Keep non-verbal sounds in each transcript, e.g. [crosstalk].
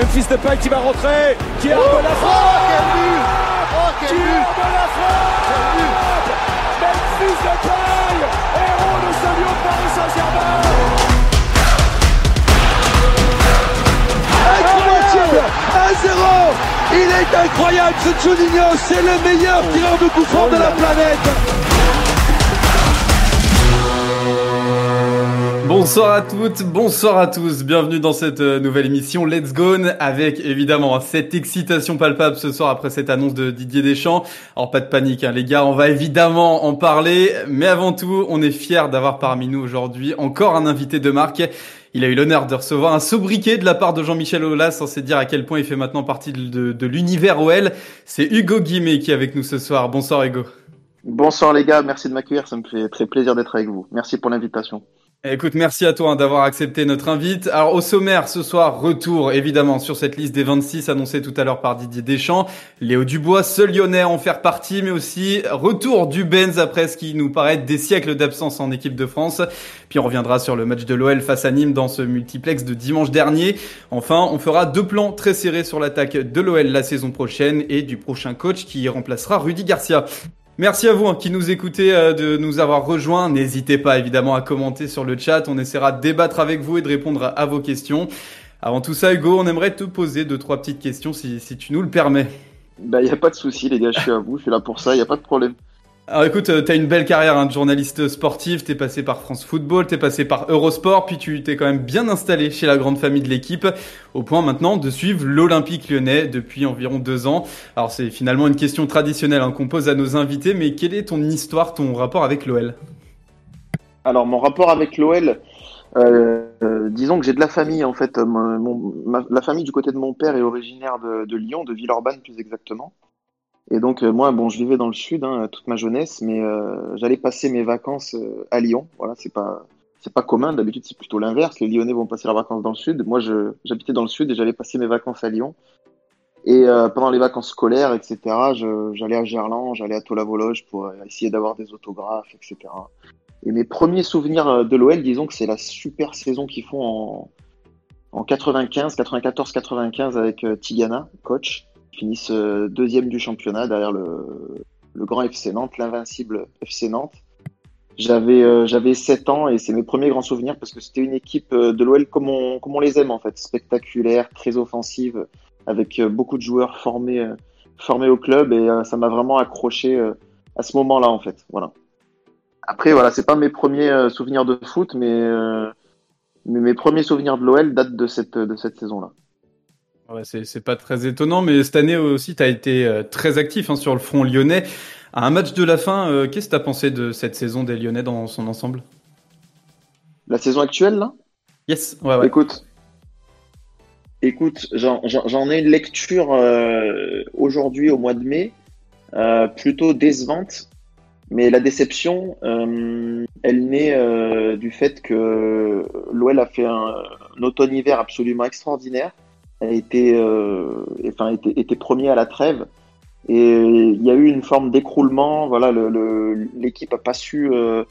Memphis Depay qui va rentrer, qui arme oh, la frappe oh, quel but. Oh, quel Qui arme la frappe Memphis Depay, héros de ce lion de Paris Saint-Germain. Incroyable. 1-0 Il est incroyable ce Juninho, c'est le meilleur tireur de coup franc de la planète Bonsoir à toutes, bonsoir à tous, bienvenue dans cette euh, nouvelle émission Let's Go avec évidemment cette excitation palpable ce soir après cette annonce de Didier Deschamps. Alors pas de panique hein, les gars, on va évidemment en parler, mais avant tout on est fiers d'avoir parmi nous aujourd'hui encore un invité de marque. Il a eu l'honneur de recevoir un sobriquet de la part de Jean-Michel Aulas, censé dire à quel point il fait maintenant partie de, de l'univers OL. C'est Hugo Guimet qui est avec nous ce soir. Bonsoir Hugo. Bonsoir les gars, merci de m'accueillir, ça me fait très plaisir d'être avec vous. Merci pour l'invitation. Écoute, merci à toi hein, d'avoir accepté notre invite. Alors au sommaire ce soir, retour évidemment sur cette liste des 26 annoncée tout à l'heure par Didier Deschamps. Léo Dubois, seul lyonnais en faire partie, mais aussi retour du Benz après ce qui nous paraît des siècles d'absence en équipe de France. Puis on reviendra sur le match de l'OL face à Nîmes dans ce multiplex de dimanche dernier. Enfin, on fera deux plans très serrés sur l'attaque de l'OL la saison prochaine et du prochain coach qui remplacera Rudy Garcia. Merci à vous hein, qui nous écoutez euh, de nous avoir rejoints. N'hésitez pas évidemment à commenter sur le chat. On essaiera de débattre avec vous et de répondre à, vos questions. Avant tout ça, Hugo, on aimerait te poser deux, trois petites questions si, tu nous le permets. Bah, il n'y a pas de souci, les gars, je suis à vous, je suis là pour ça, il n'y a pas de problème. Alors écoute, euh, t'as une belle carrière hein, de journaliste sportif, t'es passé par France Football, t'es passé par Eurosport, puis tu t'es quand même bien installé chez la grande famille de l'équipe, au point maintenant de suivre l'Olympique lyonnais depuis environ deux ans. Alors c'est finalement une question traditionnelle hein, qu'on pose à nos invités, mais quelle est ton histoire, ton rapport avec l'OL Alors mon rapport avec l'OL, euh, euh, disons que j'ai de la famille en fait. la famille du côté de mon père est originaire de, de Lyon, de Villeurbanne plus exactement. Et donc, euh, moi, bon, je vivais dans le sud hein, toute ma jeunesse, mais euh, j'allais passer mes vacances euh, à Lyon. Voilà, c'est pas, c'est pas commun. D'habitude, c'est plutôt l'inverse. Les Lyonnais vont passer leurs vacances dans le sud. Moi, je, j'habitais dans le sud et j'allais passer mes vacances à Lyon. Et pendant les vacances scolaires, etc., j'allais à Gerland, j'allais à Tola-Vologe pour essayer d'avoir des autographes, etc. Et mes premiers souvenirs de l'OL, disons que c'est la super saison qu'ils font en, en 95, 94, 95 avec Tigana, coach finissent euh, deuxième du championnat derrière le, grand FC Nantes, l'invincible FC Nantes. J'avais euh, j'avais 7 ans et c'est mes premiers grands souvenirs parce que c'était une équipe euh, de l'OL comme on, comme on les aime en fait, spectaculaire, très offensive, avec beaucoup de joueurs formés formés au club et ça m'a vraiment accroché à ce moment-là en fait. Voilà. Après voilà, c'est pas mes premiers souvenirs de foot, mais, mais mes premiers souvenirs de l'OL datent de cette de cette saison-là. Ouais, c'est pas très étonnant, mais cette année aussi, tu as été euh, très actif hein, sur le front lyonnais. À un match de la fin, euh, qu'est-ce que tu as pensé de cette saison des Lyonnais dans son ensemble? La saison actuelle, là? Yes, ouais, ouais. Écoute, écoute j'en ai une lecture euh, aujourd'hui, au mois de mai, plutôt décevante. Mais la déception, elle naît du fait que l'OL a fait un automne-hiver absolument extraordinaire été, euh, enfin, était, était, premier à la trêve. Et il y a eu une forme d'écroulement. Voilà, l'équipe le, a pas su euh,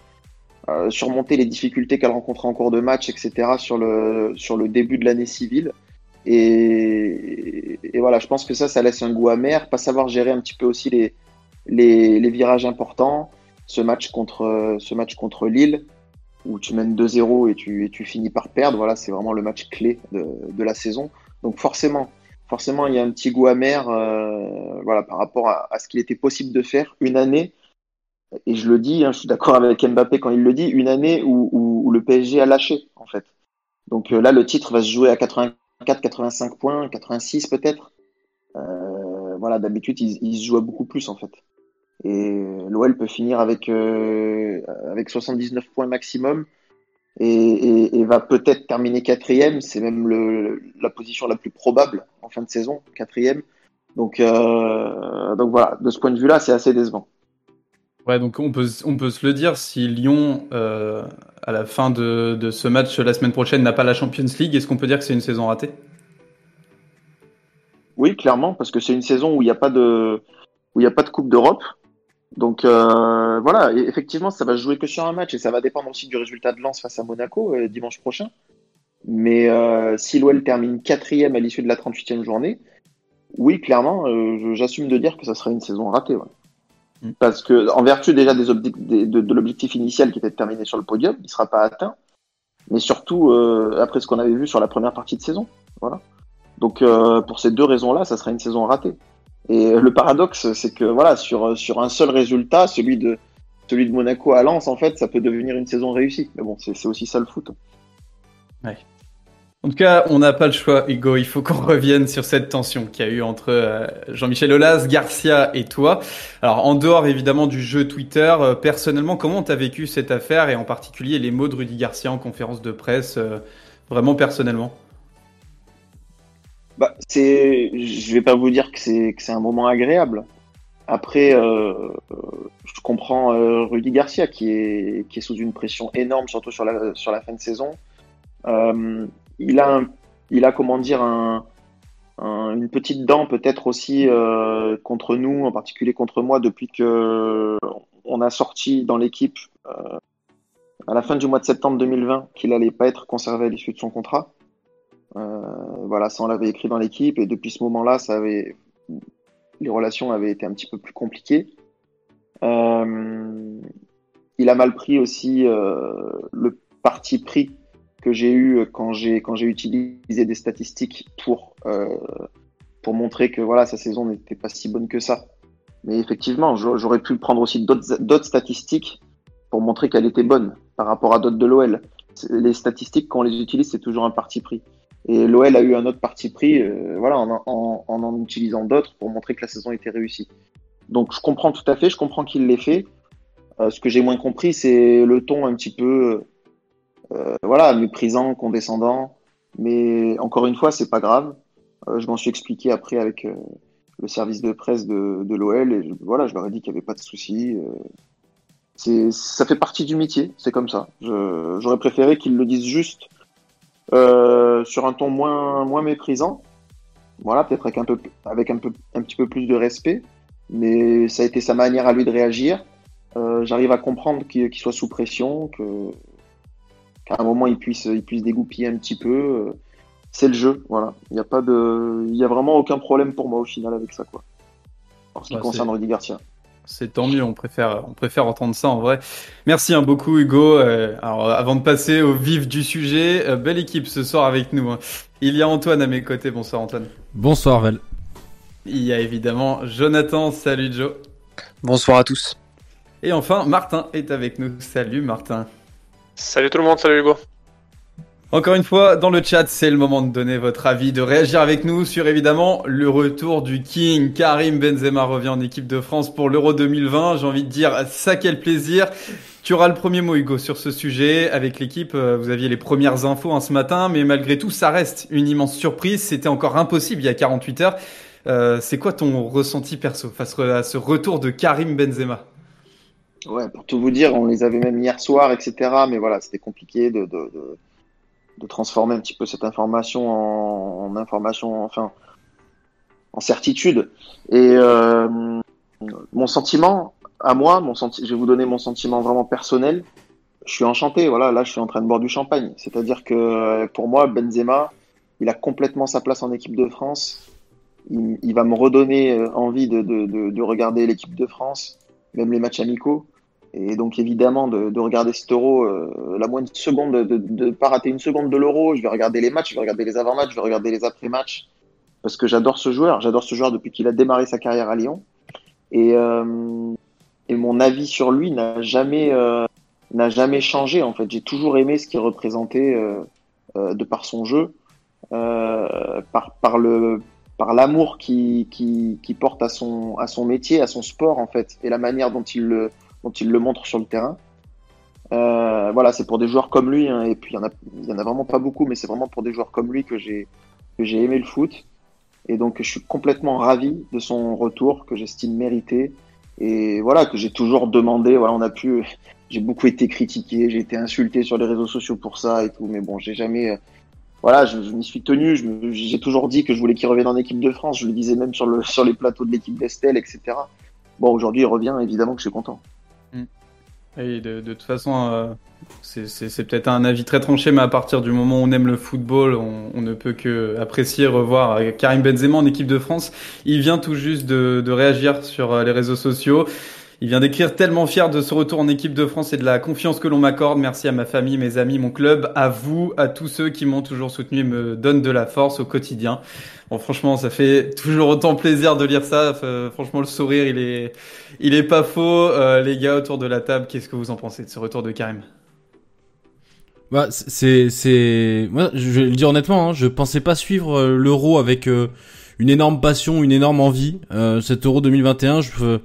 euh, surmonter les difficultés qu'elle rencontrait en cours de match, etc. sur le sur le début de l'année civile. Et, et, voilà, je pense que ça, ça laisse un goût amer. Pas savoir gérer un petit peu aussi les les, les virages importants. Ce match contre ce match contre Lille où tu mènes 2-0 et tu, et tu finis par perdre. Voilà, c'est vraiment le match clé de, de la saison. Donc forcément, forcément, il y a un petit goût amer euh, voilà, par rapport à, ce qu'il était possible de faire une année. Et je le dis, hein, je suis d'accord avec Mbappé quand il le dit, une année où, le PSG a lâché, en fait. Donc euh, là, le titre va se jouer à 84, 85 points, 86 peut-être. Euh, voilà, d'habitude, il, se joue à beaucoup plus, en fait. Et l'OL peut finir avec, avec 79 points maximum et, va peut-être terminer quatrième. C'est même le, la position la plus probable en fin de saison, quatrième. Donc, euh, donc voilà, de ce point de vue-là, c'est assez décevant. Ouais, donc on peut, on peut se le dire, si Lyon, euh, à la fin de, de, ce match la semaine prochaine, n'a pas la Champions League, est-ce qu'on peut dire que c'est une saison ratée? Oui, clairement, parce que c'est une saison où il n'y a pas de où il n'y a pas de Coupe d'Europe. Donc euh, voilà, effectivement, ça va jouer que sur un match et ça va dépendre aussi du résultat de Lens face à Monaco euh, dimanche prochain. Mais euh, si l'OL termine quatrième à l'issue de la 38e journée, oui, clairement, euh, j'assume de dire que ça sera une saison ratée. Ouais. Mm. Parce que, en vertu déjà des des, de, de l'objectif initial qui était de terminer sur le podium, il ne sera pas atteint. Mais surtout, euh, après ce qu'on avait vu sur la première partie de saison. Voilà. Donc, euh, pour ces deux raisons-là, ça sera une saison ratée. Et le paradoxe, c'est que voilà, sur, un seul résultat, celui de, celui de Monaco à Lens, en fait, ça peut devenir une saison réussie. Mais bon, c'est aussi ça le foot. En tout cas, on n'a pas le choix, Hugo. Il faut qu'on [laughs] revienne sur cette tension qu'il y a eu entre euh, Jean-Michel Aulas, Garcia et toi. Alors, en dehors évidemment du jeu Twitter, euh, personnellement, comment tu as vécu cette affaire et en particulier les mots de Rudy Garcia en conférence de presse, euh, vraiment personnellement? Bah, c'est, je vais pas vous dire que c'est que c'est un moment agréable. Après, je comprends Rudy Garcia qui est sous une pression énorme, surtout sur la fin de saison. Euh, il a, comment dire un, une petite dent peut-être aussi euh, contre nous, en particulier contre moi, depuis que on a sorti dans l'équipe euh, à la fin du mois de septembre 2020 qu'il allait pas être conservé à l'issue de son contrat. Euh, voilà, ça on l'avait écrit dans l'équipe et depuis ce moment-là, ça avait les relations avaient été un petit peu plus compliquées. il a mal pris aussi le parti pris que j'ai eu quand j'ai utilisé des statistiques pour euh, pour montrer que voilà sa saison n'était pas si bonne que ça. Mais effectivement, j'aurais pu prendre aussi d'autres statistiques pour montrer qu'elle était bonne par rapport à d'autres de l'OL. Les statistiques quand on les utilise, c'est toujours un parti pris. Et l'OL a eu un autre parti pris, euh, voilà, en en, en, utilisant d'autres pour montrer que la saison était réussie. Donc je comprends tout à fait, je comprends qu'il l'ait fait. Euh, ce que j'ai moins compris, c'est le ton un petit peu euh, voilà, méprisant, condescendant. Mais encore une fois, c'est pas grave. Euh, je m'en suis expliqué après avec euh, le service de presse de, de l'OL et voilà, je leur ai dit qu'il n'y avait pas de souci. c'est, ça fait partie du métier, c'est comme ça. j'aurais préféré qu'ils le disent juste sur un ton moins, moins méprisant. Voilà, peut-être avec un peu, avec un peu, un petit peu plus de respect. Mais ça a été sa manière à lui de réagir. j'arrive à comprendre qu'il, soit sous pression, que à un moment il puisse, il puisse dégoupiller un petit peu. Euh, c'est le jeu, voilà. Il n'y a pas de, il y a vraiment aucun problème pour moi au final avec ça, quoi. En ce qui bah, concerne Rudy Garcia. C'est tant mieux, on préfère, on préfère entendre ça en vrai. Merci hein, beaucoup Hugo. Euh, alors avant de passer au vif du sujet, euh, belle équipe ce soir avec nous. Hein. Il y a Antoine à mes côtés. Bonsoir Antoine. Bonsoir Vel. Il y a évidemment Jonathan. Salut Joe. Bonsoir à tous. Et enfin Martin est avec nous. Salut Martin. Salut tout le monde, salut Hugo. Encore une fois, dans le chat, c'est le moment de donner votre avis, de réagir avec nous sur évidemment le retour du King. Karim Benzema revient en équipe de France pour l'Euro 2020. J'ai envie de dire, ça quel plaisir. Tu auras le premier mot, Hugo, sur ce sujet. Avec l'équipe, euh, vous aviez les premières infos hein, ce matin, mais malgré tout, ça reste une immense surprise. C'était encore impossible il y a 48 heures. Euh, c'est quoi ton ressenti perso face à ce retour de Karim Benzema? Ouais, pour tout vous dire, on les avait même hier soir, etc. Mais voilà, c'était compliqué de, de, de, de, transformer un petit peu cette information en, information, enfin, en certitude. Et euh, mon sentiment, à moi, mon je vais vous donner mon sentiment vraiment personnel. Je suis enchanté, voilà, là je suis en train de boire du champagne. C'est-à-dire que pour moi, Benzema, il a complètement sa place en équipe de France. Il, il va me redonner euh, envie de, de, de regarder l'équipe de France même les matchs amicaux. Et donc évidemment de, de regarder cet euro, euh, la moindre seconde, de ne pas rater une seconde de l'euro, je vais regarder les matchs, je vais regarder les avant-matchs, je vais regarder les après-matchs, parce que j'adore ce joueur, j'adore ce joueur depuis qu'il a démarré sa carrière à Lyon. Et, euh, et mon avis sur lui n'a jamais, euh, jamais changé en fait. J'ai toujours aimé ce qu'il représentait de par son jeu, par, par le par l'amour qui, qui, qui, porte à son, à son métier, à son sport en fait, et la manière dont il le, dont il le montre sur le terrain. Euh, voilà, c'est pour des joueurs comme lui, hein, et puis il y en en a vraiment pas beaucoup, mais c'est vraiment pour des joueurs comme lui que j'ai, j'ai aimé le foot. Et donc je suis complètement ravi de son retour, que j'estime mérité, et voilà, que j'ai toujours demandé. Voilà, on a pu, [laughs] j'ai beaucoup été critiqué, j'ai été insulté sur les réseaux sociaux pour ça et tout, mais bon, j'ai jamais, voilà, je, m'y suis tenu. J'ai toujours dit que je voulais qu'il revienne en équipe de France. Je le disais même sur, le, sur les plateaux de l'équipe d'Estelle, etc. Bon, aujourd'hui, il revient, évidemment que je suis content. Et de, toute façon, euh, c'est peut-être un avis très tranché, mais à partir du moment où on aime le football, on, ne peut que apprécier revoir euh, Karim Benzema en équipe de France. Il vient tout juste de, de réagir sur euh, les réseaux sociaux. Il vient d'écrire tellement fier de ce retour en équipe de France et de la confiance que l'on m'accorde. Merci à ma famille, mes amis, mon club, à vous, à tous ceux qui m'ont toujours soutenu et me donnent de la force au quotidien. Bon, franchement, ça fait toujours autant plaisir de lire ça. franchement, le sourire, il est, il est pas faux. Euh, les gars autour de la table, qu'est-ce que vous en pensez de ce retour de Karim? Bah, c'est, c'est, moi, je vais le dire honnêtement, hein, je pensais pas suivre euh, l'Euro avec euh, une énorme passion, une énorme envie. Euh, cet Euro 2021, je,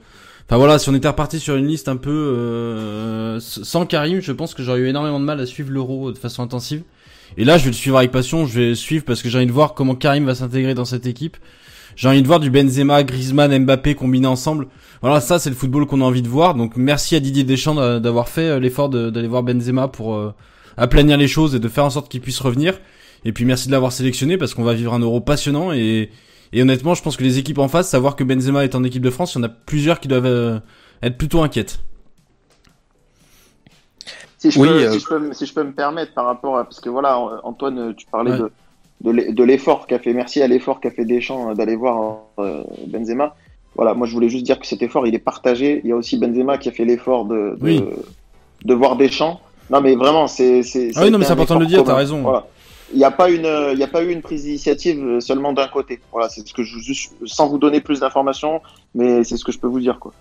Enfin voilà, si on était reparti sur une liste un peu euh, sans Karim, je pense que j'aurais eu énormément de mal à suivre l'Euro de façon intensive. Et là, je vais le suivre avec passion. Je vais suivre parce que j'ai envie de voir comment Karim va s'intégrer dans cette équipe. J'ai envie de voir du Benzema, Griezmann, Mbappé combinés ensemble. Voilà, ça c'est le football qu'on a envie de voir. Donc merci à Didier Deschamps d'avoir fait euh, l'effort d'aller voir Benzema pour euh, aplanir les choses et de faire en sorte qu'il puisse revenir. Et puis merci de l'avoir sélectionné parce qu'on va vivre un Euro passionnant et et honnêtement, je pense que les équipes en face, savoir que Benzema est en équipe de France, il y en a plusieurs qui doivent euh, être plutôt inquiètes. Si je, oui, peux, euh, si, je peux, si, je peux, me permettre par rapport à parce que voilà Antoine tu parlais de de l'effort qu'a fait merci à l'effort qu'a fait Deschamps euh, d'aller voir Benzema. Voilà moi je voulais juste dire que cet effort il est partagé. Il y a aussi Benzema qui a fait l'effort de de, de voir Deschamps. Non mais vraiment c'est c'est ah oui non mais c'est important de le dire t'as raison. Voilà il n'y a pas une, il a pas eu une prise d'initiative seulement d'un côté. Voilà, c'est ce que je, sans vous donner plus d'informations, mais c'est ce que je peux vous dire, quoi.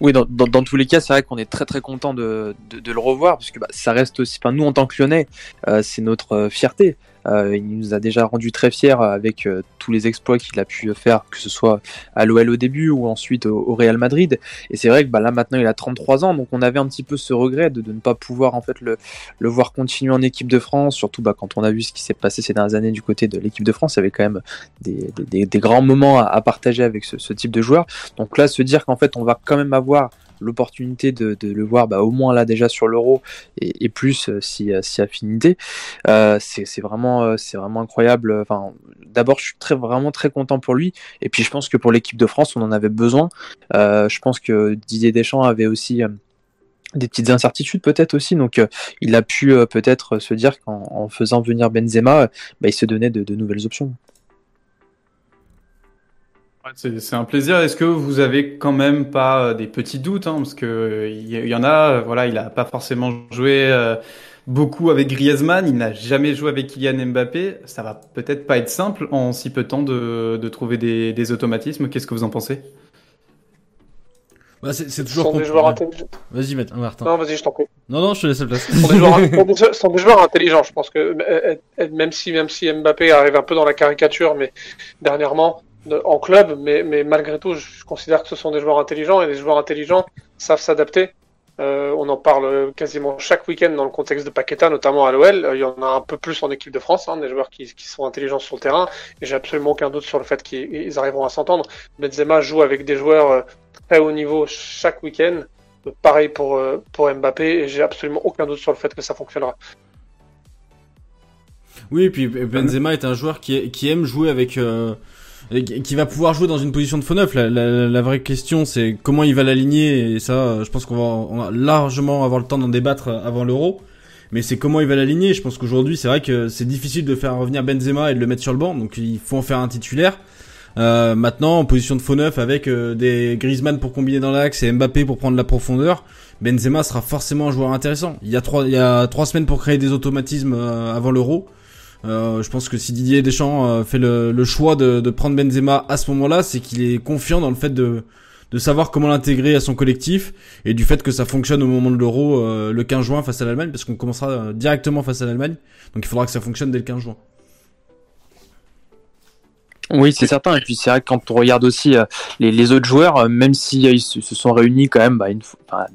Oui, dans, dans, tous les cas, c'est vrai qu'on est très très content de, de, le revoir parce que bah, ça reste aussi. Enfin, nous en tant que Lyonnais, euh, c'est notre euh, fierté. Euh, il nous a déjà rendu très fiers avec euh, tous les exploits qu'il a pu faire, que ce soit à l'OL au début ou ensuite au, Real Madrid. Et c'est vrai que bah, là maintenant il a 33 ans, donc on avait un petit peu ce regret de, ne pas pouvoir en fait le, le, voir continuer en équipe de France, surtout bah, quand on a vu ce qui s'est passé ces dernières années du côté de l'équipe de France, il y avait quand même des, des, grands moments à, à, partager avec ce, ce type de joueur. Donc là, se dire qu'en fait on va quand même avoir l'opportunité de, le voir bah, au moins là déjà sur l'euro et, plus euh, si, euh, si affinité. Euh, c'est vraiment c'est vraiment incroyable. Enfin d'abord je suis très vraiment très content pour lui. Et puis je pense que pour l'équipe de France on en avait besoin. Je pense que Didier Deschamps avait aussi des petites incertitudes peut-être aussi. Donc il a pu peut-être se dire qu'en faisant venir Benzema bah, il se donnait de nouvelles options c'est un plaisir. Est-ce que vous avez quand même pas euh, des petits doutes, hein, parce que il y, en a, euh, voilà, il a pas forcément joué euh, beaucoup avec Griezmann, il n'a jamais joué avec Kylian Mbappé. Ça va peut-être pas être simple en si peu de temps de, de trouver des, des automatismes. Qu'est-ce que vous en pensez? Bah, c'est toujours sont des joueurs intelligents. Vas-y, Martin. Non, vas-y, je t'en prie. Non, non, je te laisse la place. sont, des joueurs, [laughs] sont des joueurs intelligents. Je pense que même si, même si Mbappé arrive un peu dans la caricature, mais dernièrement, en club, mais, malgré tout, je considère que ce sont des joueurs intelligents et les joueurs intelligents savent s'adapter. Euh, on en parle quasiment chaque week-end dans le contexte de Paqueta, notamment à l'OL. Il y en a un peu plus en équipe de France, hein, des joueurs qui, sont intelligents sur le terrain. Et j'ai absolument aucun doute sur le fait qu'ils arriveront à s'entendre. Benzema joue avec des joueurs euh, très haut niveau chaque week-end. Pareil pour, euh, pour Mbappé. Et j'ai absolument aucun doute sur le fait que ça fonctionnera. Oui, et puis Benzema est un joueur qui aime jouer avec qui va pouvoir jouer dans une position de faux neuf. La, la, la vraie question, c'est comment il va l'aligner, et ça, je pense qu'on va, on va largement avoir le temps d'en débattre avant l'Euro. Mais c'est comment il va l'aligner. Je pense qu'aujourd'hui, c'est vrai que c'est difficile de faire revenir Benzema et de le mettre sur le banc, donc il faut en faire un titulaire. Euh, maintenant, en position de faux neuf, avec euh, des Griezmann pour combiner dans l'axe et Mbappé pour prendre la profondeur, Benzema sera forcément un joueur intéressant. Il y a trois, il y a trois semaines pour créer des automatismes euh, avant l'Euro. Euh, je pense que si Didier Deschamps euh, fait le, choix de, de, prendre Benzema à ce moment-là, c'est qu'il est confiant dans le fait de, de savoir comment l'intégrer à son collectif et du fait que ça fonctionne au moment de l'Euro euh, le 15 juin face à l'Allemagne, parce qu'on commencera directement face à l'Allemagne, donc il faudra que ça fonctionne dès le 15 juin. Oui, c'est certain. Et puis c'est vrai que quand on regarde aussi euh, les, les, autres joueurs, euh, même s'ils euh, se, se, sont réunis quand même bah, une,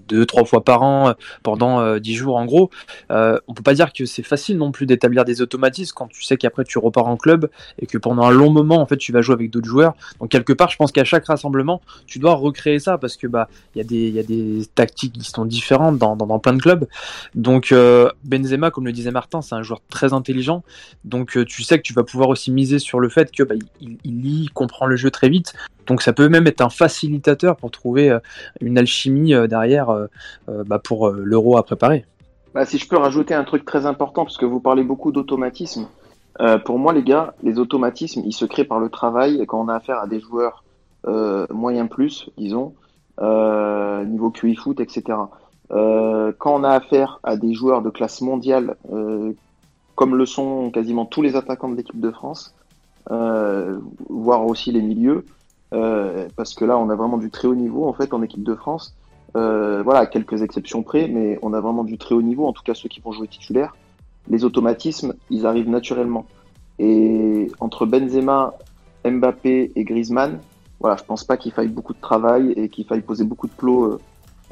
deux, trois fois par an pendant dix jours en gros, euh, on peut pas dire que c'est facile non plus d'établir des automatismes quand tu sais qu'après tu repars en club et que pendant un long moment en fait tu vas jouer avec d'autres joueurs. Donc quelque part, je pense qu'à chaque rassemblement, tu dois recréer ça parce que bah il y a des il y a des tactiques qui sont différentes dans, dans, dans plein de clubs. Donc Benzema, comme le disait Martin, c'est un joueur très intelligent. Donc tu sais que tu vas pouvoir aussi miser sur le fait que bah, il, lit, il comprend le jeu très vite. Donc ça peut même être un facilitateur pour trouver euh, une alchimie euh, derrière euh, bah, pour l'euro à préparer. Bah, si je peux rajouter un truc très important, parce que vous parlez beaucoup d'automatisme. Pour moi, les gars, les automatismes, ils se créent par le travail quand on a affaire à des joueurs euh, moyens plus, disons, niveau QI foot, etc. Quand on a affaire à des joueurs de classe mondiale, comme le sont quasiment tous les attaquants de l'équipe de France, voire aussi les milieux, euh, parce que là, on a vraiment du très haut niveau en fait en équipe de France. Euh, voilà, quelques exceptions près, mais on a vraiment du très haut niveau, en tout cas ceux qui vont jouer titulaire. Les automatismes, ils arrivent naturellement. Et entre Benzema, Mbappé et Griezmann, voilà, je pense pas qu'il faille beaucoup de travail et qu'il faille poser beaucoup de plots euh,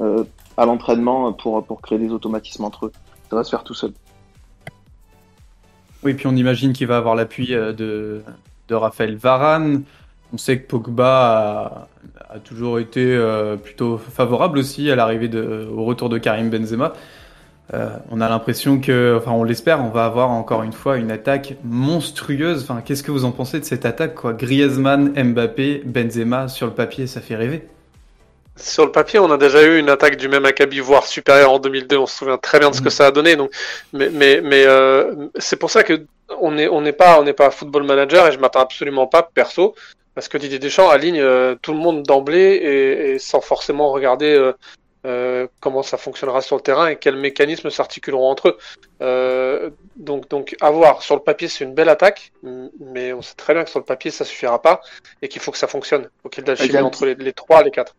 euh, à l'entraînement pour, pour créer des automatismes entre eux. Ça va se faire tout seul. Oui, puis on imagine qu'il va avoir l'appui euh, de, de Raphaël Varane. On sait que Pogba a, toujours été euh, plutôt favorable aussi à l'arrivée au retour de Karim Benzema. Euh, on a l'impression que, enfin, on l'espère, on va avoir encore une fois une attaque monstrueuse. Qu'est-ce que vous en pensez de cette attaque, quoi? Griezmann, Mbappé, Benzema sur le papier, ça fait rêver. Sur le papier, on a déjà eu une attaque du même acabit, voire supérieure en 2002. On se souvient très bien de ce que ça a donné. Donc, mais, mais, mais euh, c'est pour ça que on n'est on n'est pas on n'est pas football manager et je m'attends absolument pas perso parce que Didier Deschamps aligne euh, tout le monde d'emblée et, et sans forcément regarder euh, euh, comment ça fonctionnera sur le terrain et quels mécanismes s'articuleront entre eux. Euh, donc, donc, à voir. Sur le papier, c'est une belle attaque, mais on sait très bien que sur le papier, ça suffira pas et qu'il faut que ça fonctionne. Faut qu'il y ait de entre les, les trois, les quatre.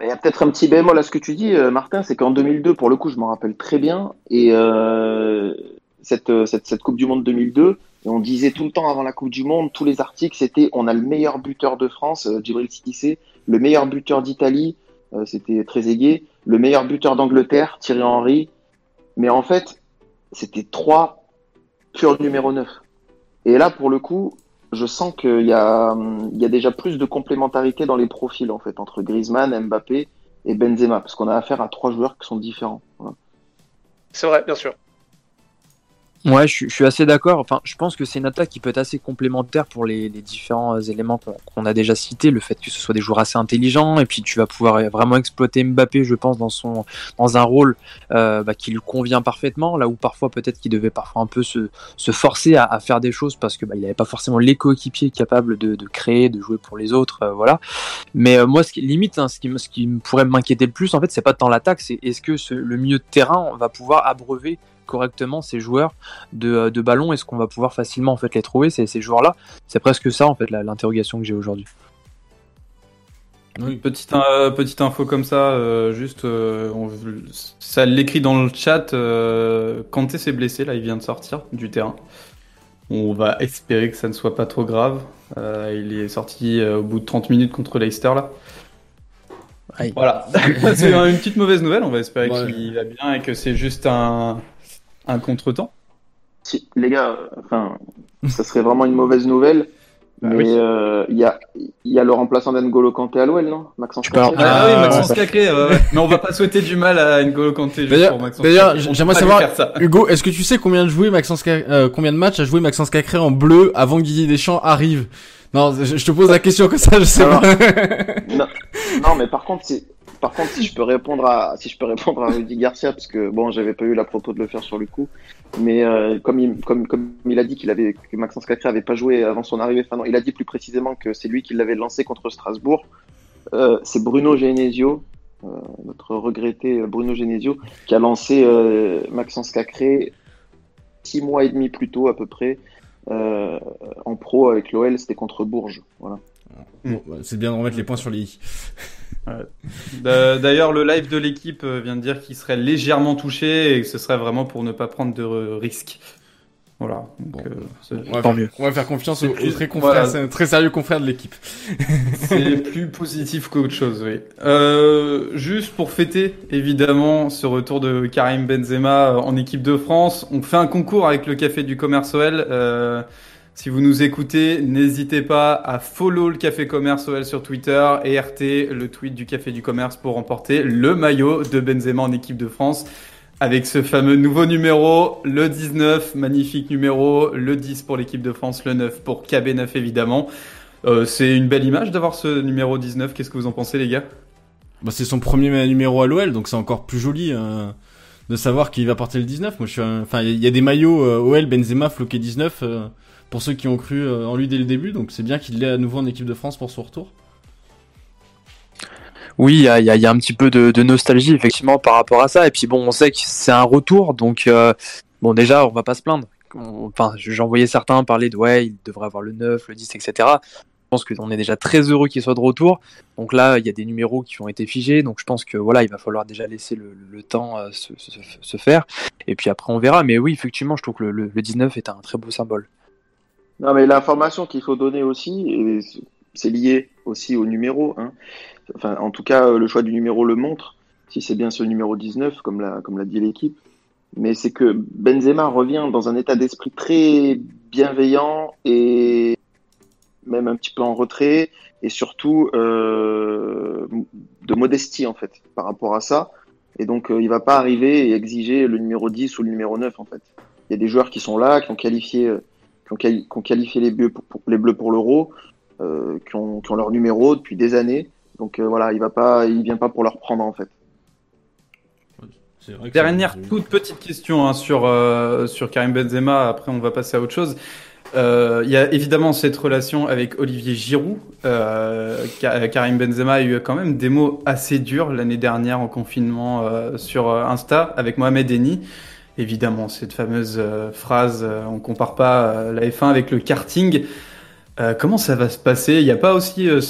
Il y a peut-être un petit bémol à ce que tu dis, euh, Martin, c'est qu'en 2002, pour le coup, je m'en rappelle très bien, et euh, cette, euh, cette, Coupe du Monde 2002, et on disait tout le temps avant la Coupe du Monde, tous les articles, c'était on a le meilleur buteur de France, Djibril Cissé, le meilleur buteur d'Italie, c'était très aigué, le meilleur buteur d'Angleterre, Thierry Henry, mais en fait, c'était trois purs numéro 9. Et là, pour le coup, je sens qu'il y a, déjà plus de complémentarité dans les profils en fait entre Griezmann, Mbappé et Benzema parce qu'on a affaire à trois joueurs qui sont différents. C'est vrai, bien sûr. Ouais, je, suis- assez d'accord. Enfin, je pense que c'est une attaque qui peut être assez complémentaire pour les, différents euh, éléments qu'on a déjà cités. Le fait que ce soit des joueurs assez intelligents et puis tu vas pouvoir vraiment exploiter Mbappé, je pense, dans son dans un rôle euh, bah, qui lui convient parfaitement. Là où parfois peut-être qu'il devait parfois un peu se, forcer à, faire des choses parce que bah, il n'avait pas forcément les coéquipiers capables de, créer, de jouer pour les autres, euh, voilà. Mais moi, limite, hein, ce qui ce pourrait m'inquiéter le plus, en fait, c'est pas tant l'attaque, c'est est-ce que le milieu de terrain va pouvoir abreuver correctement ces joueurs de, euh, de ballon Est-ce qu'on va pouvoir facilement en fait les trouver ces, ces joueurs-là C'est presque ça en fait l'interrogation que j'ai aujourd'hui. Oui. Petite, euh, petite info comme ça, euh, juste, euh, on- ça l'écrit dans le chat. Euh, Kanté s'est blessé, là, il vient de sortir du terrain. On va espérer que ça ne soit pas trop grave. Euh, il est sorti euh, au bout de 30 minutes contre Leicester, là. Aïe. Voilà, [laughs] c'est une petite mauvaise nouvelle. On va espérer Ouais. qu'il va bien et que c'est juste un, un contretemps. Si, les gars, enfin, ça serait vraiment une mauvaise nouvelle. Bah mais oui. euh, il y a il y a le remplaçant d'N'Golo Kanté à l'OL, non? Maxence Cacré Ah, Ah, oui, ouais. Maxence Cacré, ouais. mais on va pas souhaiter du mal à N'Golo Kanté D'ailleurs- Cacré. J'aimerais savoir-. Hugo, est-ce que tu sais combien de jouer Maxence Ca- euh, combien de matchs a joué Maxence Cacré en bleu avant que Didier Deschamps arrive? Non, je, je te pose la question comme ça, je sais Alors, pas. non, non, mais par contre, si, par contre, si je peux répondre à, si je peux répondre à Rudy Garcia, parce que bon, j'avais pas eu la propos de le faire sur le coup, mais euh, comme il, comme, comme il a dit qu'il avait, que Maxence Cacré avait pas joué avant son arrivée, enfin non, il a dit plus précisément que c'est lui qui l'avait lancé contre Strasbourg. Euh, c'est Bruno Genesio, euh, notre regretté Bruno Genesio, qui a lancé Maxence Cacré six mois et demi plus tôt à peu près. En pro avec l'OL, c'était contre Bourges. Voilà. Bah, c'est bien de remettre les points sur les i. D'a- D'ailleurs, le live de l'équipe euh, vient de dire qu'il serait légèrement touché et que ce serait vraiment pour ne pas prendre de risques. Voilà. Donc, Bon. euh, On va, Tant faire, mieux. on va faire confiance aux, aux très, confrères, voilà. c'est un très sérieux confrères de l'équipe. [laughs] c'est plus positif qu'autre chose, oui. Euh, juste pour fêter, évidemment, ce retour de Karim Benzema en équipe de France, on fait un concours avec le Café du Commerce OL. Euh, si vous nous écoutez, n'hésitez pas à follow le Café Commerce OL sur Twitter et RT le tweet du Café du Commerce pour remporter le maillot de Benzema en équipe de France. Avec ce fameux nouveau numéro, le 19, magnifique numéro, le 10 pour l'équipe de France, le 9 pour KB9 évidemment. Euh, c'est une belle image d'avoir ce numéro 19. Qu'est-ce que vous en pensez, les gars? Bah, C'est son premier numéro à l'OL, donc c'est encore plus joli euh, de savoir qu'il va porter le 19. Moi, je suis, enfin, il y, a des maillots euh, OL Benzema floqué 19 pour ceux qui ont cru en lui dès le début, donc c'est bien qu'il l'ait à nouveau en équipe de France pour son retour. Oui, il y a, un petit peu de, nostalgie effectivement par rapport à ça. Et puis bon, on sait que c'est un retour, donc bon déjà, on va pas se plaindre enfin, j'en voyais certains parler de ouais, il devrait avoir le 9, le 10, etc. Je pense qu'on est déjà très heureux qu'il soit de retour. Donc là, il y a des numéros qui ont été figés. Donc je pense que voilà, il va falloir déjà laisser le, temps euh, se, faire. Et puis après, on verra. Mais oui, effectivement, je trouve que le, 19 est un très beau symbole. Non, mais l'information qu'il faut donner aussi, c'est lié aussi au numéro. Hein. Enfin, en tout cas, le choix du numéro le montre. Si c'est bien ce numéro 19, comme l'a comme dit l'équipe, mais c'est que Benzema revient dans un état d'esprit très bienveillant et même un petit peu en retrait et surtout euh, de modestie en fait par rapport à ça. Et donc euh, il va pas arriver et exiger le numéro 10 ou le numéro 9 en fait. Il y a des joueurs qui sont là, qui ont qualifié, euh, qui ont, qualifié les bleus pour, les bleus pour l'euro, euh, qui, ont, qui ont leur numéro depuis des années. Donc euh, voilà, il va pas, il vient pas pour leur prendre en fait. Dernière toute petite question hein, sur, euh, sur Karim Benzema, après on va passer à autre chose. Euh, il y a évidemment cette relation avec Olivier Giroud. Euh, Karim Benzema a eu quand même des mots assez durs l'année dernière en confinement sur Insta avec Mohamed Eni. Évidemment, cette fameuse phrase, on compare pas la F1 avec le karting. Euh, comment ça va se passer? Il n'y a pas aussi euh,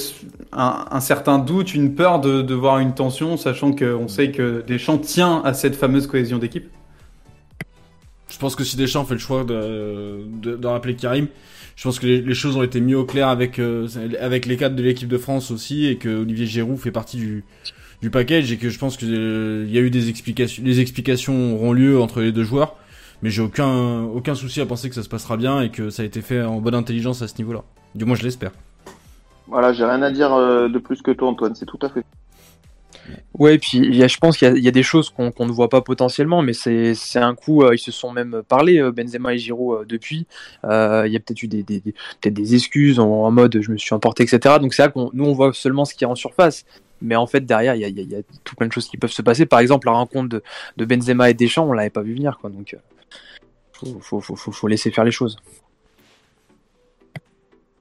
un, certain doute, une peur de, voir une tension, sachant qu'on sait que Deschamps tient à cette fameuse cohésion d'équipe? Je pense que si Deschamps fait le choix de, rappeler Karim, je pense que les, choses ont été mises au clair avec, euh, avec les cadres de l'équipe de France aussi, et que Olivier Giroud fait partie du, du package, et que je pense qu'il y a eu des explications, les explications auront lieu entre les deux joueurs mais j'ai aucun aucun souci à penser que ça se passera bien et que ça a été fait en bonne intelligence à ce niveau-là. Du moins, je l'espère. Voilà, j'ai rien à dire euh, de plus que toi, Antoine. C'est tout à fait. Ouais, et puis y a, je pense qu'il y, a des choses qu'on ne voit pas potentiellement, mais c'est un coup, euh, ils se sont même parlé, euh, Benzema et Giroud, depuis. Il y a peut-être eu des, des, peut des excuses en, mode je me suis emporté, etc. Donc c'est là qu'on nous on voit seulement ce qui est en surface. Mais en fait, derrière, il y a, y a, tout plein de choses qui peuvent se passer. Par exemple, la rencontre de, de Benzema et Deschamps, on l'avait pas vu venir. Quoi, donc, faut, faut, faut, faut laisser faire les choses.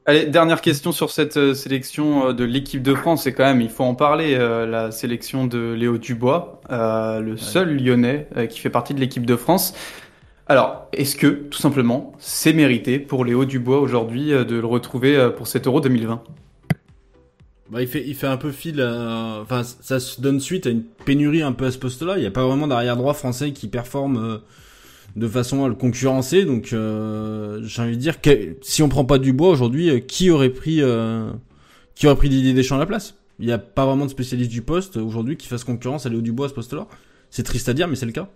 Allez, dernière question sur cette euh, sélection euh, de l'équipe de France. C'est quand même, il faut en parler, euh, la sélection de Léo Dubois, le seul Lyonnais qui fait partie de l'équipe de France. Alors, est-ce que, tout simplement, c'est mérité pour Léo Dubois aujourd'hui de le retrouver pour cet Euro 2020 bah, il fait, un peu fil, enfin, ça se donne suite à une pénurie un peu à ce poste-là. Il n'y a pas vraiment d'arrière droit français qui performe de façon à le concurrencer. Donc euh, j'ai envie de dire que si on prend pas du bois aujourd'hui, euh, qui aurait pris euh, qui aurait pris Didier Deschamps à la place? Il n'y a pas vraiment de spécialiste du poste aujourd'hui qui fasse concurrence à Léo Dubois à ce poste-là. C'est triste à dire, mais c'est le cas.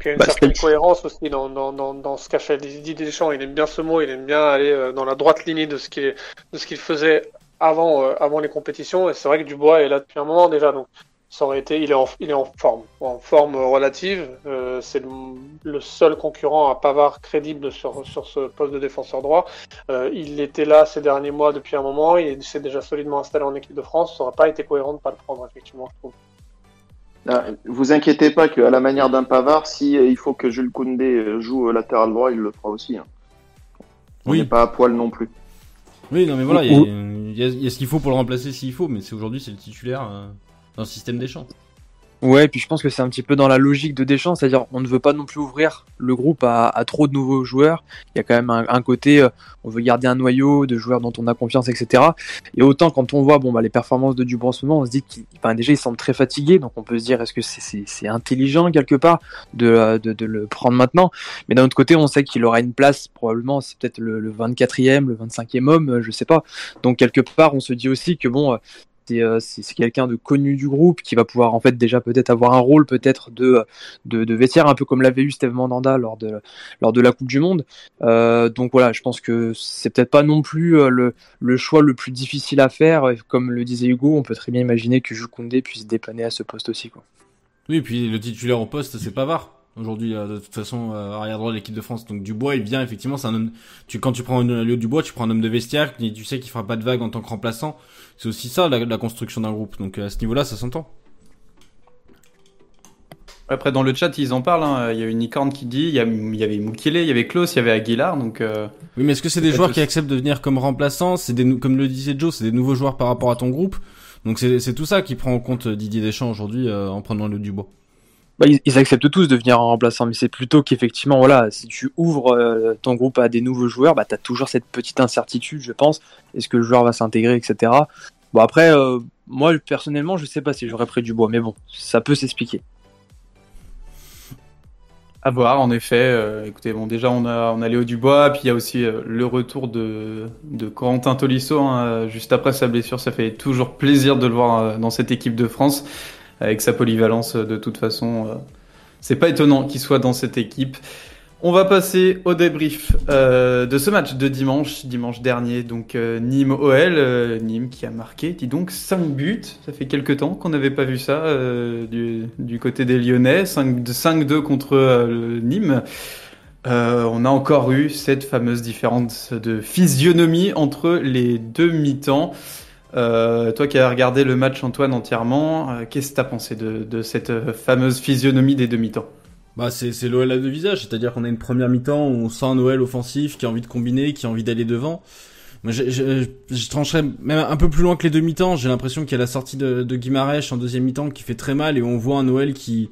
Il y a une bah, certaine cohérence aussi dans, dans, dans, dans ce qu'a fait Didier Deschamps. Il aime bien ce mot, il aime bien aller dans la droite lignée de ce qu'il de ce qu'il faisait avant, avant les compétitions. Et c'est vrai que Dubois est là depuis un moment déjà. Donc ça aurait été, il est en, il est en forme, en forme relative. Euh, c'est le, seul concurrent à Pavard crédible sur, sur ce poste de défenseur droit. Euh, il était là ces derniers mois depuis un moment. Il s'est déjà solidement installé en équipe de France. Ça n'aurait pas été cohérent de ne pas le prendre, effectivement, je trouve. Ah, vous inquiétez pas qu'à la manière d'un Pavard, si euh, il faut que Jules Koundé joue latéral droit, il le fera aussi. Hein. On n'est pas à poil non plus. Oui, non, mais voilà, il y, a, ce qu'il faut pour le remplacer s'il faut, mais c'est aujourd'hui c'est le titulaire dans le système des champs. Ouais, puis je pense que c'est un petit peu dans la logique de Deschamps, c'est-à-dire on ne veut pas non plus ouvrir le groupe à, trop de nouveaux joueurs. Il y a quand même un, côté, euh, on veut garder un noyau de joueurs dont on a confiance, etc. Et autant quand on voit bon bah les performances de Dubois en ce moment, on se dit qu'il, déjà il semble très fatigué, donc on peut se dire est-ce que c'est, intelligent quelque part euh, de, de, le prendre maintenant? Mais d'un autre côté, on sait qu'il aura une place probablement, c'est peut-être le, le 24e, le 25e homme, euh, je sais pas. Donc quelque part, on se dit aussi que bon, euh, c'est quelqu'un de connu du groupe qui va pouvoir en fait déjà peut-être avoir un rôle peut-être de, de, vestiaire un peu comme l'avait eu Steve Mandanda lors de lors de la Coupe du Monde. Euh, donc voilà, je pense que c'est peut-être pas non plus euh, le, le choix le plus difficile à faire. Comme le disait Hugo, on peut très bien imaginer que Jules puisse dépanner à ce poste aussi. Oui, et puis le titulaire au poste, c'est Pavard. Aujourd'hui, de toute façon, arrière droit de l'équipe de France. Donc Dubois, il vient effectivement. C'est un homme. Tu quand tu prends un lieu Dubois, tu prends un homme de vestiaire. Tu sais qu'il fera pas de vague en tant que remplaçant. C'est aussi ça la, la construction d'un groupe. Donc à ce niveau-là, ça s'entend. Après, dans le chat, ils en parlent. Hein. Il y a une licorne qui dit il y, avait Mukele, il y avait Klaus, il y avait Aguilar. Donc, euh, Oui, mais est-ce que c'est des joueurs qui acceptent de venir comme remplaçants? C'est des, Comme le disait Joe, c'est des nouveaux joueurs par rapport à ton groupe. Donc c'est tout ça qui prend en compte Didier Deschamps aujourd'hui euh, en prenant le Dubois. Bah, ils, acceptent tous de venir en remplaçant, mais c'est plutôt qu'effectivement, voilà, si tu ouvres euh, ton groupe à des nouveaux joueurs, bah, tu as toujours cette petite incertitude, je pense. Est-ce que le joueur va s'intégrer, etc. Bon, après, moi, personnellement, je sais pas si j'aurais pris Dubois, mais bon, ça peut s'expliquer. À voir, en effet. Euh, écoutez, bon, déjà, on a, on a Léo Dubois, puis il y a aussi euh, le retour de, Corentin Tolisso, hein, juste après sa blessure. Ça fait toujours plaisir de le voir euh, dans cette équipe de France, avec sa polyvalence, de toute façon. c'est pas étonnant qu'il soit dans cette équipe. On va passer au débrief euh, de ce match de dimanche, dimanche dernier, donc euh, Nîmes-OL, euh, Nîmes qui a marqué, dis donc 5 buts, ça fait quelques temps qu'on n'avait pas vu ça du, du, côté des Lyonnais, 5-2 contre Nîmes. on a encore eu cette fameuse différence de physionomie entre les deux mi-temps. Toi qui as regardé le match Antoine entièrement, qu'est-ce que tu as pensé de, cette fameuse physionomie des deux mi-temps bah c'est l'OL à deux visages, c'est-à-dire qu'on a une première mi-temps où on sent un OL offensif qui a envie de combiner, qui a envie d'aller devant. Moi, je, trancherais même un peu plus loin que les deux mi-temps. J'ai l'impression qu'il y a la sortie de, de Guimarèche en deuxième mi-temps qui fait très mal et on voit un OL qui,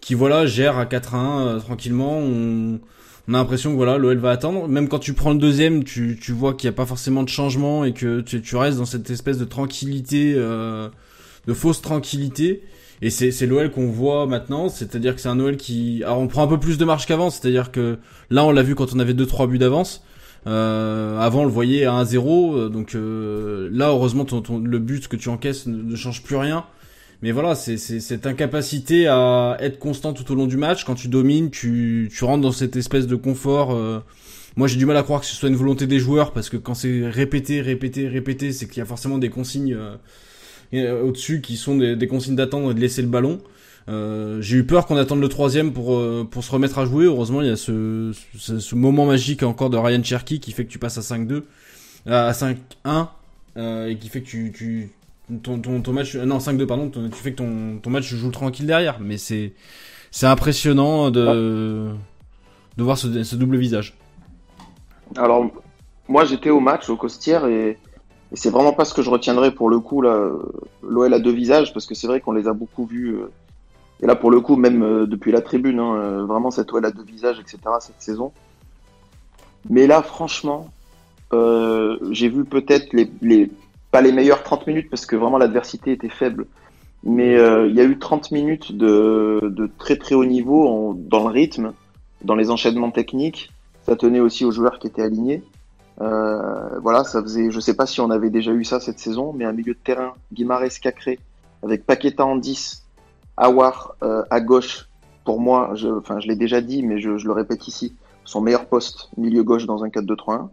qui voilà, gère à 4 1 euh, tranquillement. On, on a l'impression que voilà, l'OL va attendre. Même quand tu prends le deuxième, tu, tu vois qu'il n'y a pas forcément de changement et que tu, tu restes dans cette espèce de tranquillité, euh, de fausse tranquillité. Et c'est l'OL qu'on voit maintenant, c'est-à-dire que c'est un OL qui... Alors on prend un peu plus de marche qu'avant, c'est-à-dire que là on l'a vu quand on avait 2-3 buts d'avance. Euh, avant on le voyait à 1-0, euh, donc euh, là heureusement le but que tu encaisses ne, change plus rien. Mais voilà, c'est cette incapacité à être constant tout au long du match. Quand tu domines, tu, tu rentres dans cette espèce de confort. Euh. Moi j'ai du mal à croire que ce soit une volonté des joueurs, parce que quand c'est répété, répété, répété, c'est qu'il y a forcément des consignes euh, au-dessus qui sont des, des consignes d'attendre et de laisser le ballon. Euh, j'ai eu peur qu'on attende le troisième pour euh, pour se remettre à jouer. Heureusement, il y a ce, ce, moment magique encore de Ryan Cherky qui fait que tu passes à 5-2, à 5-1 euh, et qui fait que tu, tu ton, ton, ton match non 5-2 pardon, tu fais que ton, ton match joue tranquille derrière. Mais c'est c'est impressionnant de de voir ce, ce double visage. Alors moi j'étais au match au Costière et et c'est vraiment pas ce que je retiendrai pour le coup là, l'OL a deux visages parce que c'est vrai qu'on les a beaucoup vus. Euh, et là pour le coup même euh, depuis la tribune, hein, euh, vraiment cette OL a deux visages, etc. Cette saison. Mais là franchement, j'ai vu peut-être les, les, pas les meilleures 30 minutes parce que vraiment l'adversité était faible. Mais il y a eu 30 minutes de, de très très haut niveau dans le rythme, dans les enchaînements techniques. Ça tenait aussi aux joueurs qui étaient alignés. Euh, voilà, ça faisait, je sais pas si on avait déjà eu ça cette saison, mais un milieu de terrain, Guimarães Cacré, avec Paqueta en 10, Awar euh, à gauche, pour moi, je, enfin, je l'ai déjà dit, mais je, je, le répète ici, son meilleur poste, milieu gauche dans un 4-2-3-1,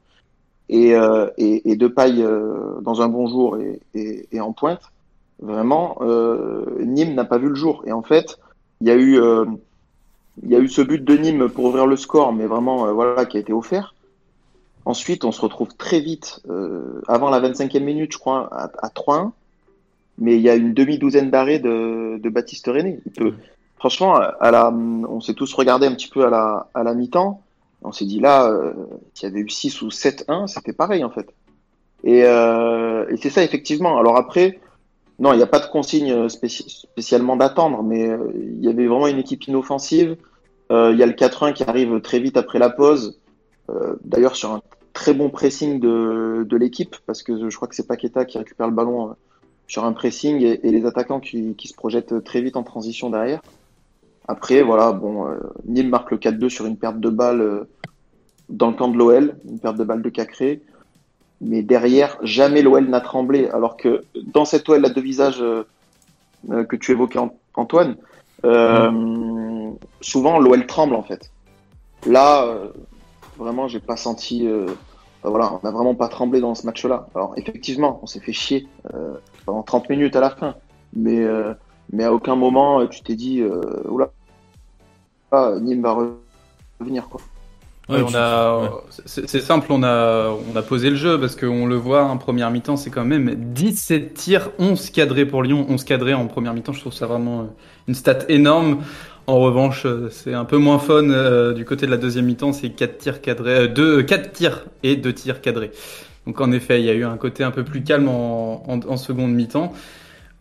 et, euh, et, euh, dans un bon jour et, et, et en pointe, vraiment, euh, Nîmes n'a pas vu le jour. Et en fait, il y a eu, euh, il y a eu ce but de Nîmes pour ouvrir le score, mais vraiment, voilà, qui a été offert. Ensuite, on se retrouve très vite, avant la 25e minute, je crois, à, à 3-1. Mais il y a une demi-douzaine d'arrêts de, de Baptiste René. Il peut, franchement, à la, on s'est tous regardé un petit peu à la, à la mi-temps. On s'est dit là, euh, s'il y avait eu 6 ou 7-1, c'était pareil en fait. Et, euh, et c'est ça effectivement. Alors après, non, il n'y a pas de consigne spéci spécialement d'attendre, mais euh, il y avait vraiment une équipe inoffensive. Euh, il y a le 4-1 qui arrive très vite après la pause. Euh, D'ailleurs, sur un très bon pressing de, l'équipe, parce que je crois que c'est Paqueta qui récupère le ballon euh, sur un pressing et, les attaquants qui, se projettent très vite en transition derrière. Après, voilà, bon, euh, Nîmes marque le 4-2 sur une perte de balle euh, dans le camp de l'OL, une perte de balle de Cacré. Mais derrière, jamais l'OL n'a tremblé. Alors que dans cette OL à deux visages euh, que tu évoquais, Antoine, mmh. souvent l'OL tremble en fait. Là, Vraiment, j'ai pas senti. Voilà, on n'a vraiment pas tremblé dans ce match-là. Alors, effectivement, on s'est fait chier pendant 30 minutes à la fin. Mais, mais à aucun moment, tu t'es dit, euh, oula, Nîmes va revenir. Quoi. Ouais, on a, c'est simple, on a, on a posé le jeu parce qu'on le voit en première mi-temps, c'est quand même 17 tirs, 11 cadrés pour Lyon, 11 cadrés en première mi-temps. Je trouve ça vraiment une stat énorme. En revanche, c'est un peu moins fun euh, du côté de la deuxième mi-temps, c'est 4 tirs cadrés, euh, deux, 4 tirs et 2 tirs cadrés. Donc en effet, il y a eu un côté un peu plus calme en, en, en seconde mi-temps.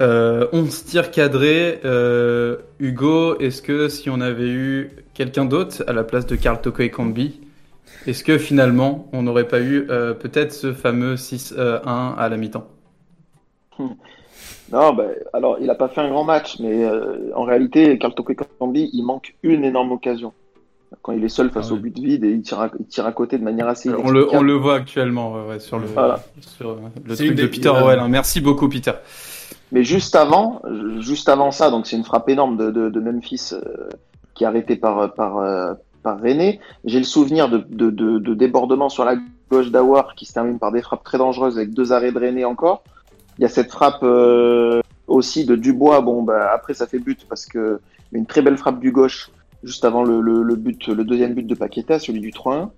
Euh, 11 tirs cadrés. Euh, Hugo, est-ce que si on avait eu quelqu'un d'autre à la place de Karl Toko et Kambi, est-ce que finalement on n'aurait pas eu euh, peut-être ce fameux 6-1 à la mi-temps? Non, bah, alors il n'a pas fait un grand match, mais euh, en réalité, Karl Toko et Kambi, il manque une énorme occasion. Quand il est seul face Ah au but vide et il tire à, il tire à côté de manière assez on le, on inexplicable. le voit actuellement ouais, ouais, sur le, Voilà. sur euh, le truc de Peter Orwell. hein. Merci beaucoup, Peter. Mais juste avant, juste avant ça, donc c'est une frappe énorme de, Memphis euh, qui est arrêtée par par euh, par René. J'ai le souvenir de, de, de, de débordement sur la gauche d'Awar qui se termine par des frappes très dangereuses avec deux arrêts de René encore. Il y a cette frappe euh, aussi de Dubois. Bon, bah, après ça fait but parce que une très belle frappe du gauche juste avant le, le, le but, le deuxième but de Paqueta, celui du 3-1.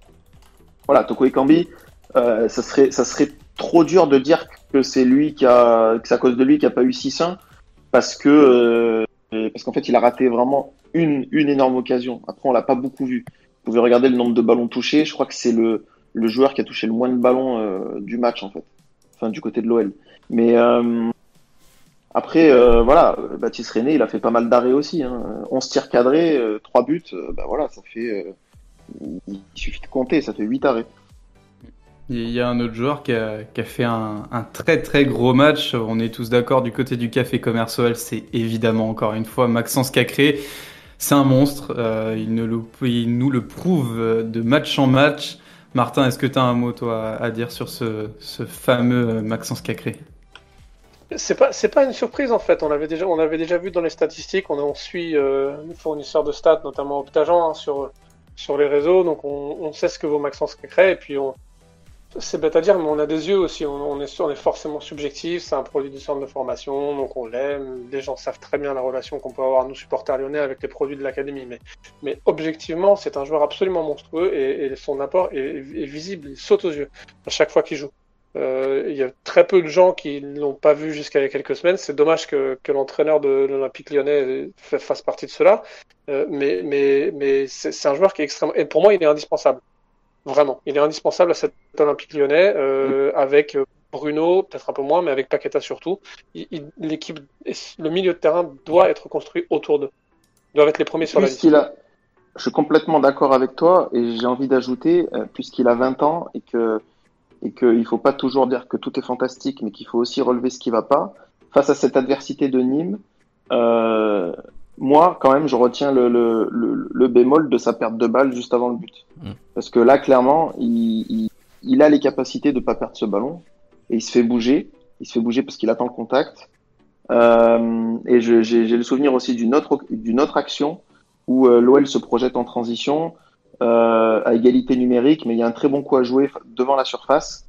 Voilà, Toko Ekambi, euh, ça serait ça serait trop dur de dire que c'est lui qui a que c'est à cause de lui qui a pas eu 6-1 parce que euh, parce qu'en fait il a raté vraiment une une énorme occasion. Après on l'a pas beaucoup vu. Vous pouvez regarder le nombre de ballons touchés. Je crois que c'est le le joueur qui a touché le moins de ballons euh, du match en fait. Enfin du côté de l'OL. Mais euh, après voilà, Baptiste René il a fait pas mal d'arrêts aussi. Hein. 11 tirs cadrés, euh, 3 buts. bah voilà, ça fait il suffit de compter, ça fait 8 arrêts. Il y a un autre joueur qui a, fait un, très très gros match. On est tous d'accord du côté du café commerce OL, c'est évidemment encore une fois Maxence Cacré. C'est un monstre. Euh, il, nous le prouve de match en match. Martin, est-ce que tu as un mot toi à dire sur ce, fameux Maxence Cacré? C'est pas, pas une surprise en fait. On avait déjà vu dans les statistiques. On, suit euh, fournisseurs de stats, notamment Optagent, hein, sur sur les réseaux. Donc on, on sait ce que vaut Maxence Cacré. Et puis on, c'est bête à dire, mais on a des yeux aussi. On, est, forcément subjectif. C'est un produit du centre de formation, donc on l'aime. Les gens savent très bien la relation qu'on peut avoir nous supporters lyonnais avec les produits de l'académie. Mais, objectivement, c'est un joueur absolument monstrueux et, son apport est, visible. Il saute aux yeux à chaque fois qu'il joue. Euh, il y a très peu de gens qui ne l'ont pas vu jusqu'à il y a quelques semaines. C'est dommage que, l'entraîneur de l'Olympique lyonnais fa- fasse partie de cela. Euh, mais mais, c'est un joueur qui est extrêmement... Et pour moi, il est indispensable. Vraiment. Il est indispensable à cet Olympique lyonnais euh, avec Bruno, peut-être un peu moins, mais avec Paqueta surtout. L'équipe, le milieu de terrain doit être construit autour d'eux. Ils doivent être les premiers sur la liste. A, je suis complètement d'accord avec toi et j'ai envie d'ajouter, euh, puisqu'il a 20 ans et que et qu'il faut pas toujours dire que tout est fantastique, mais qu'il faut aussi relever ce qui va pas. Face à cette adversité de Nîmes, euh, moi, quand même, je retiens le, le, le, le bémol de sa perte de balle juste avant le but. Mm. Parce que là, clairement, il, il, il a les capacités de pas perdre ce ballon et il se fait bouger. Il se fait bouger parce qu'il attend le contact. Euh, et j'ai j'ai le souvenir aussi d'une autre, d'une autre action où euh, l'OL se projette en transition euh, à égalité numérique, mais il y a un très bon coup à jouer devant la surface.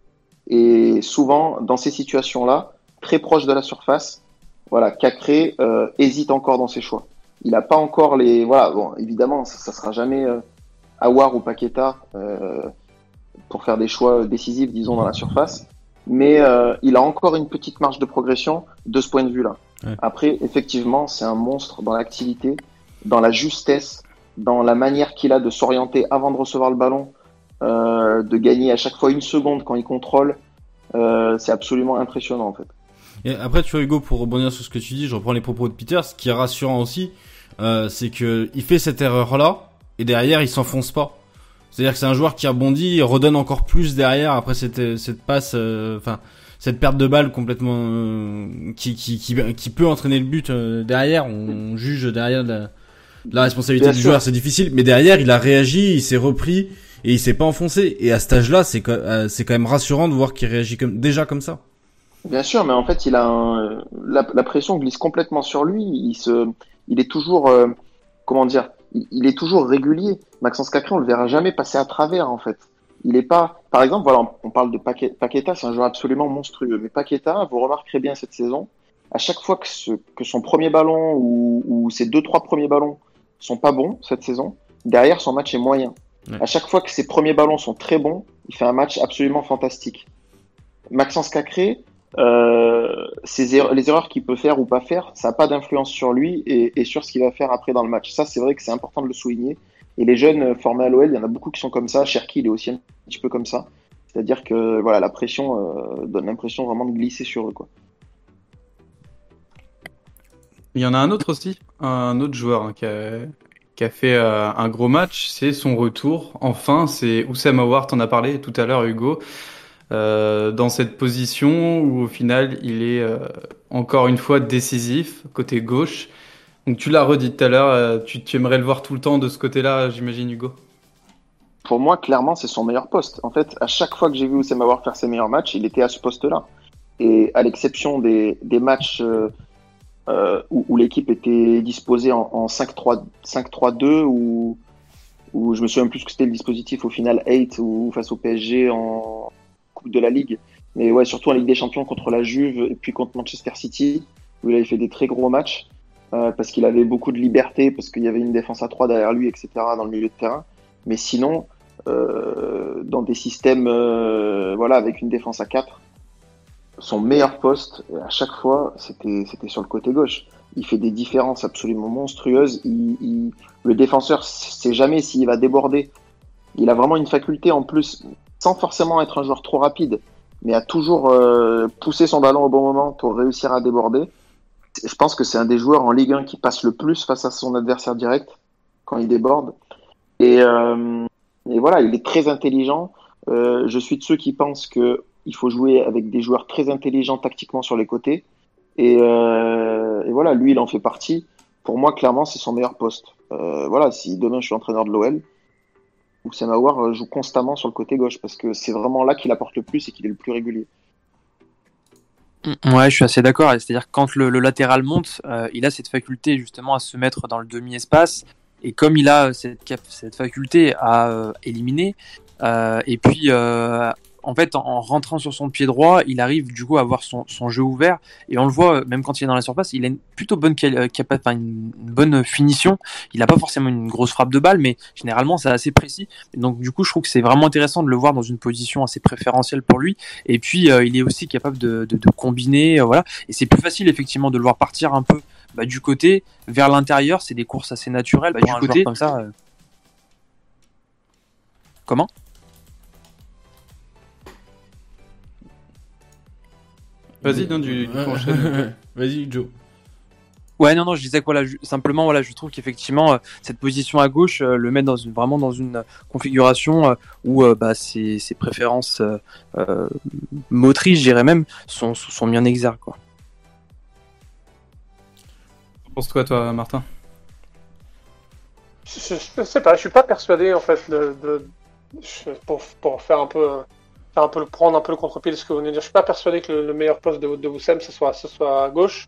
Et souvent, dans ces situations-là, très proche de la surface, voilà, Cacré euh, hésite encore dans ses choix. Il n'a pas encore les, voilà, bon, évidemment, ça, ça sera jamais euh, Awar ou Paqueta euh, pour faire des choix décisifs, disons, dans la surface. Mais euh, il a encore une petite marge de progression de ce point de vue-là. Ouais. Après, effectivement, c'est un monstre dans l'activité, dans la justesse, dans la manière qu'il a de s'orienter avant de recevoir le ballon, de gagner à chaque fois une seconde quand il contrôle. C'est absolument impressionnant en fait. Et après, tu vois, Hugo, pour rebondir sur ce que tu dis, je reprends les propos de Peter. Ce qui est rassurant aussi, euh, c'est que il fait cette erreur-là et derrière, il s'enfonce pas. C'est-à-dire que c'est un joueur qui rebondit, il redonne encore plus derrière après cette cette passe, euh, enfin cette perte de balle complètement euh, qui, qui qui qui peut entraîner le but euh, derrière. On juge derrière la, la responsabilité Bien du sûr. joueur, c'est difficile, mais derrière, il a réagi, il s'est repris et il s'est pas enfoncé. Et à cet âge-là, c'est euh, c'est quand même rassurant de voir qu'il réagit comme déjà comme ça. Bien sûr, mais en fait, il a un, la, la pression glisse complètement sur lui. Il se, il est toujours, euh, comment dire, il, il est toujours régulier. Maxence Cacré, on le verra jamais passer à travers en fait. Il est pas, par exemple, voilà, on parle de Paquet- Paqueta, c'est un joueur absolument monstrueux. Mais Paqueta, vous remarquerez bien cette saison, à chaque fois que, ce, que son premier ballon ou, ou ses deux trois premiers ballons sont pas bons cette saison. Derrière, son match est moyen. Ouais. À chaque fois que ses premiers ballons sont très bons, il fait un match absolument fantastique. Maxence Cacré, euh, les erreurs qu'il peut faire ou pas faire, ça n'a pas d'influence sur lui et, et sur ce qu'il va faire après dans le match. Ça, c'est vrai que c'est important de le souligner. Et les jeunes euh, formés à l'OL, il y en a beaucoup qui sont comme ça. Cherki, il est aussi un petit peu comme ça. C'est-à-dire que voilà, la pression euh, donne l'impression vraiment de glisser sur eux. Quoi. Il y en a un autre aussi, un autre joueur hein, qui, a, fait euh, un gros match, c'est son retour. Enfin, c'est Oussama Aouar, t'en as parlé tout à l'heure, Hugo, euh, dans cette position où au final il est euh, encore une fois décisif côté gauche. Donc tu l'as redit tout à l'heure, euh, tu, aimerais le voir tout le temps de ce côté-là, j'imagine, Hugo? Pour moi, clairement, c'est son meilleur poste. En fait, à chaque fois que j'ai vu Oussem Aouar faire ses meilleurs matchs, il était à ce poste-là. Et à l'exception des, matchs où, l'équipe était disposée en, en 5-3 5-3-2 ou où je me souviens plus que c'était le dispositif au final 8 ou face au PSG en De la Ligue. Mais ouais, surtout en Ligue des Champions contre la Juve et puis contre Manchester City, où il avait fait des très gros matchs euh, parce qu'il avait beaucoup de liberté, parce qu'il y avait une défense à 3 derrière lui, etc. dans le milieu de terrain. Mais sinon, euh, dans des systèmes euh, voilà, avec une défense à 4, son meilleur poste, à chaque fois, c'était sur le côté gauche. Il fait des différences absolument monstrueuses. Le défenseur sait jamais s'il va déborder. Il a vraiment une faculté en plus, sans forcément être un joueur trop rapide, mais à toujours euh, pousser son ballon au bon moment pour réussir à déborder. Je pense que c'est un des joueurs en Ligue 1 qui passe le plus face à son adversaire direct quand il déborde. Et, euh, voilà, il est très intelligent. Euh, je suis de ceux qui pensent que il faut jouer avec des joueurs très intelligents tactiquement sur les côtés. Et, et voilà, lui, il en fait partie. Pour moi, clairement, c'est son meilleur poste. Voilà, si demain je suis entraîneur de l'OL, Oussem Aouar joue constamment sur le côté gauche parce que c'est vraiment là qu'il apporte le plus et qu'il est le plus régulier. Ouais, je suis assez d'accord. C'est-à-dire que quand le, latéral monte, euh, il a cette faculté justement à se mettre dans le demi-espace. Et comme il a cette, cap- cette faculté à euh, éliminer, euh, et puis euh, en fait en, en rentrant sur son pied droit, il arrive du coup à avoir son, son jeu ouvert. Et on le voit, même quand il est dans la surface, il a une plutôt bonne, euh, une, une bonne finition. Il n'a pas forcément une grosse frappe de balle, mais généralement c'est assez précis. Et donc du coup, je trouve que c'est vraiment intéressant de le voir dans une position assez préférentielle pour lui. Et puis euh, il est aussi capable de, de, de combiner, euh, voilà. Et c'est plus facile effectivement de le voir partir un peu bah, du côté vers l'intérieur. C'est des courses assez naturelles Bah, pour du un côté- joueur comme ça. euh. Comment? Vas-y, non, du. [laughs] Vas-y, Joe. Ouais, non, non, je disais que voilà, je- simplement, voilà, je trouve qu'effectivement, euh, cette position à gauche euh, le met dans une, vraiment dans une configuration euh, où euh, bah, ses, ses préférences euh, euh, motrices, je dirais même, sont, sont mis en exergue. Quoi. Pense-toi, toi, Martin? Je, je sais pas, je suis pas persuadé en fait de, de- je- pour, pour faire un peu euh, faire un peu le prendre un peu le contre-pied de ce que vous venez de dire. Je suis pas persuadé que le, le meilleur poste de, de Woussem ce soit ce soit à gauche.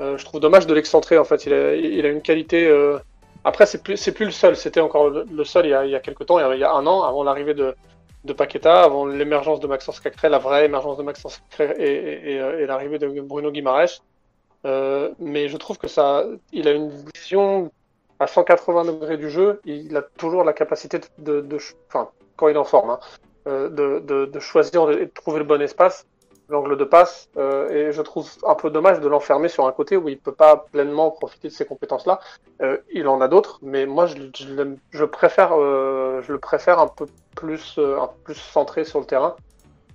Euh, je trouve dommage de l'excentrer en fait. Il a, une qualité. euh, Après c'est plus c'est plus le seul. C'était encore le, seul il y a il y a quelques temps, il y a, un an avant l'arrivée de de Paqueta, avant l'émergence de Maxence Cacré, la vraie émergence de Maxence Cacré et, et, euh, l'arrivée de Bruno Guimaraes. Mais je trouve que ça, il a une vision à 180 degrés du jeu. Il a toujours la capacité de, enfin, quand il est en forme, hein, euh, de, choisir et de trouver le bon espace, l'angle de passe. euh, et je trouve un peu dommage de l'enfermer sur un côté où il peut pas pleinement profiter de ces compétences-là. Euh, il en a d'autres, mais moi je, préfère, je le préfère un peu plus, un plus centré sur le terrain.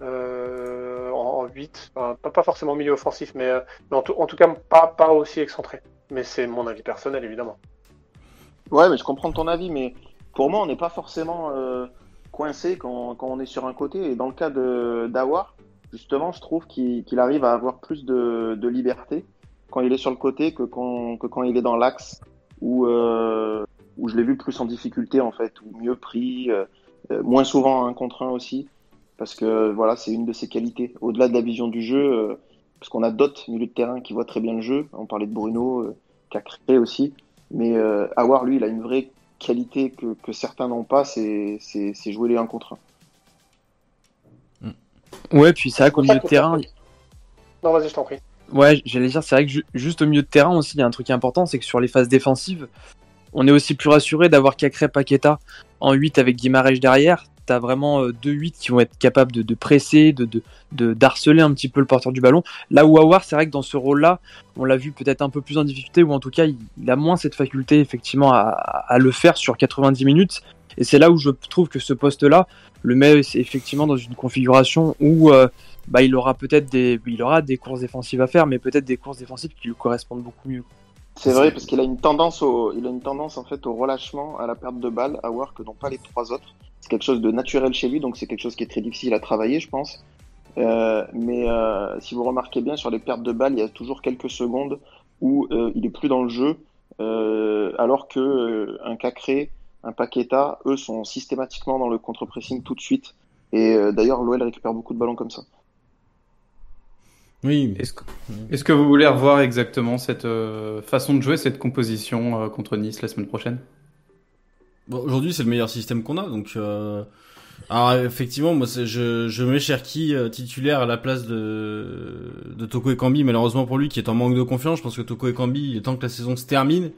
En, en 8, Enfin, pas, forcément milieu offensif, mais, mais en, tout, en tout cas pas, pas aussi excentré. Mais c'est mon avis personnel, évidemment. Ouais, mais je comprends ton avis, mais pour moi, on n'est pas forcément coincé quand, quand on est sur un côté. Et dans le cas d'Awar, justement, je trouve qu'il arrive à avoir plus de, de liberté quand il est sur le côté que quand, que quand il est dans l'axe, où, euh, je l'ai vu plus en difficulté, en fait, ou mieux pris, euh, euh, moins souvent un contre un aussi, parce que voilà, c'est une de ses qualités. Au-delà de la vision du jeu, euh, parce qu'on a d'autres milieux de terrain qui voient très bien le jeu. On parlait de Bruno, Cacré aussi. Mais Awar, lui, il a une vraie qualité que, que certains n'ont pas, c'est c'est- c'est jouer les 1 contre 1. Ouais, puis c'est vrai qu'au milieu de terrain, Non, vas-y, je t'en prie. Ouais, j'allais dire, c'est vrai que ju- juste au milieu de terrain aussi, il y a un truc important, c'est que sur les phases défensives, on est aussi plus rassuré d'avoir Cacré Paqueta en 8 avec Guimarães derrière. Tu as vraiment euh, deux 8 qui vont être capables de, presser, de, d'harceler un petit peu le porteur du ballon. Là où Awar, c'est vrai que dans ce rôle-là, on l'a vu peut-être un peu plus en difficulté, ou en tout cas, il, a moins cette faculté effectivement à, le faire sur 90 minutes. Et c'est là où je trouve que ce poste-là le met effectivement dans une configuration où euh, bah, il aura peut-être des, des courses défensives à faire, mais peut-être des courses défensives qui lui correspondent beaucoup mieux. C'est vrai parce qu'il a une tendance au, il a une tendance en fait au relâchement, à la perte de balles, à voir que n'ont pas les trois autres. C'est quelque chose de naturel chez lui, donc c'est quelque chose qui est très difficile à travailler, je pense. Euh, mais euh, si vous remarquez bien sur les pertes de balles, il y a toujours quelques secondes où euh, il est plus dans le jeu, euh, alors que euh, un Cacré, un Paqueta, eux sont systématiquement dans le contre-pressing tout de suite. Et euh, d'ailleurs, l'OL récupère beaucoup de ballons comme ça. Oui. Est-ce que, est que, vous voulez revoir exactement cette euh, façon de jouer, cette composition euh, contre Nice la semaine prochaine? Bon, Aujourd'hui, c'est le meilleur système qu'on a. Donc, euh... alors effectivement, moi, je, je mets Cherki euh, titulaire à la place de, de Toko Ekambi. Malheureusement pour lui, qui est en manque de confiance. Je pense que Toko Ekambi, il est temps que la saison se termine.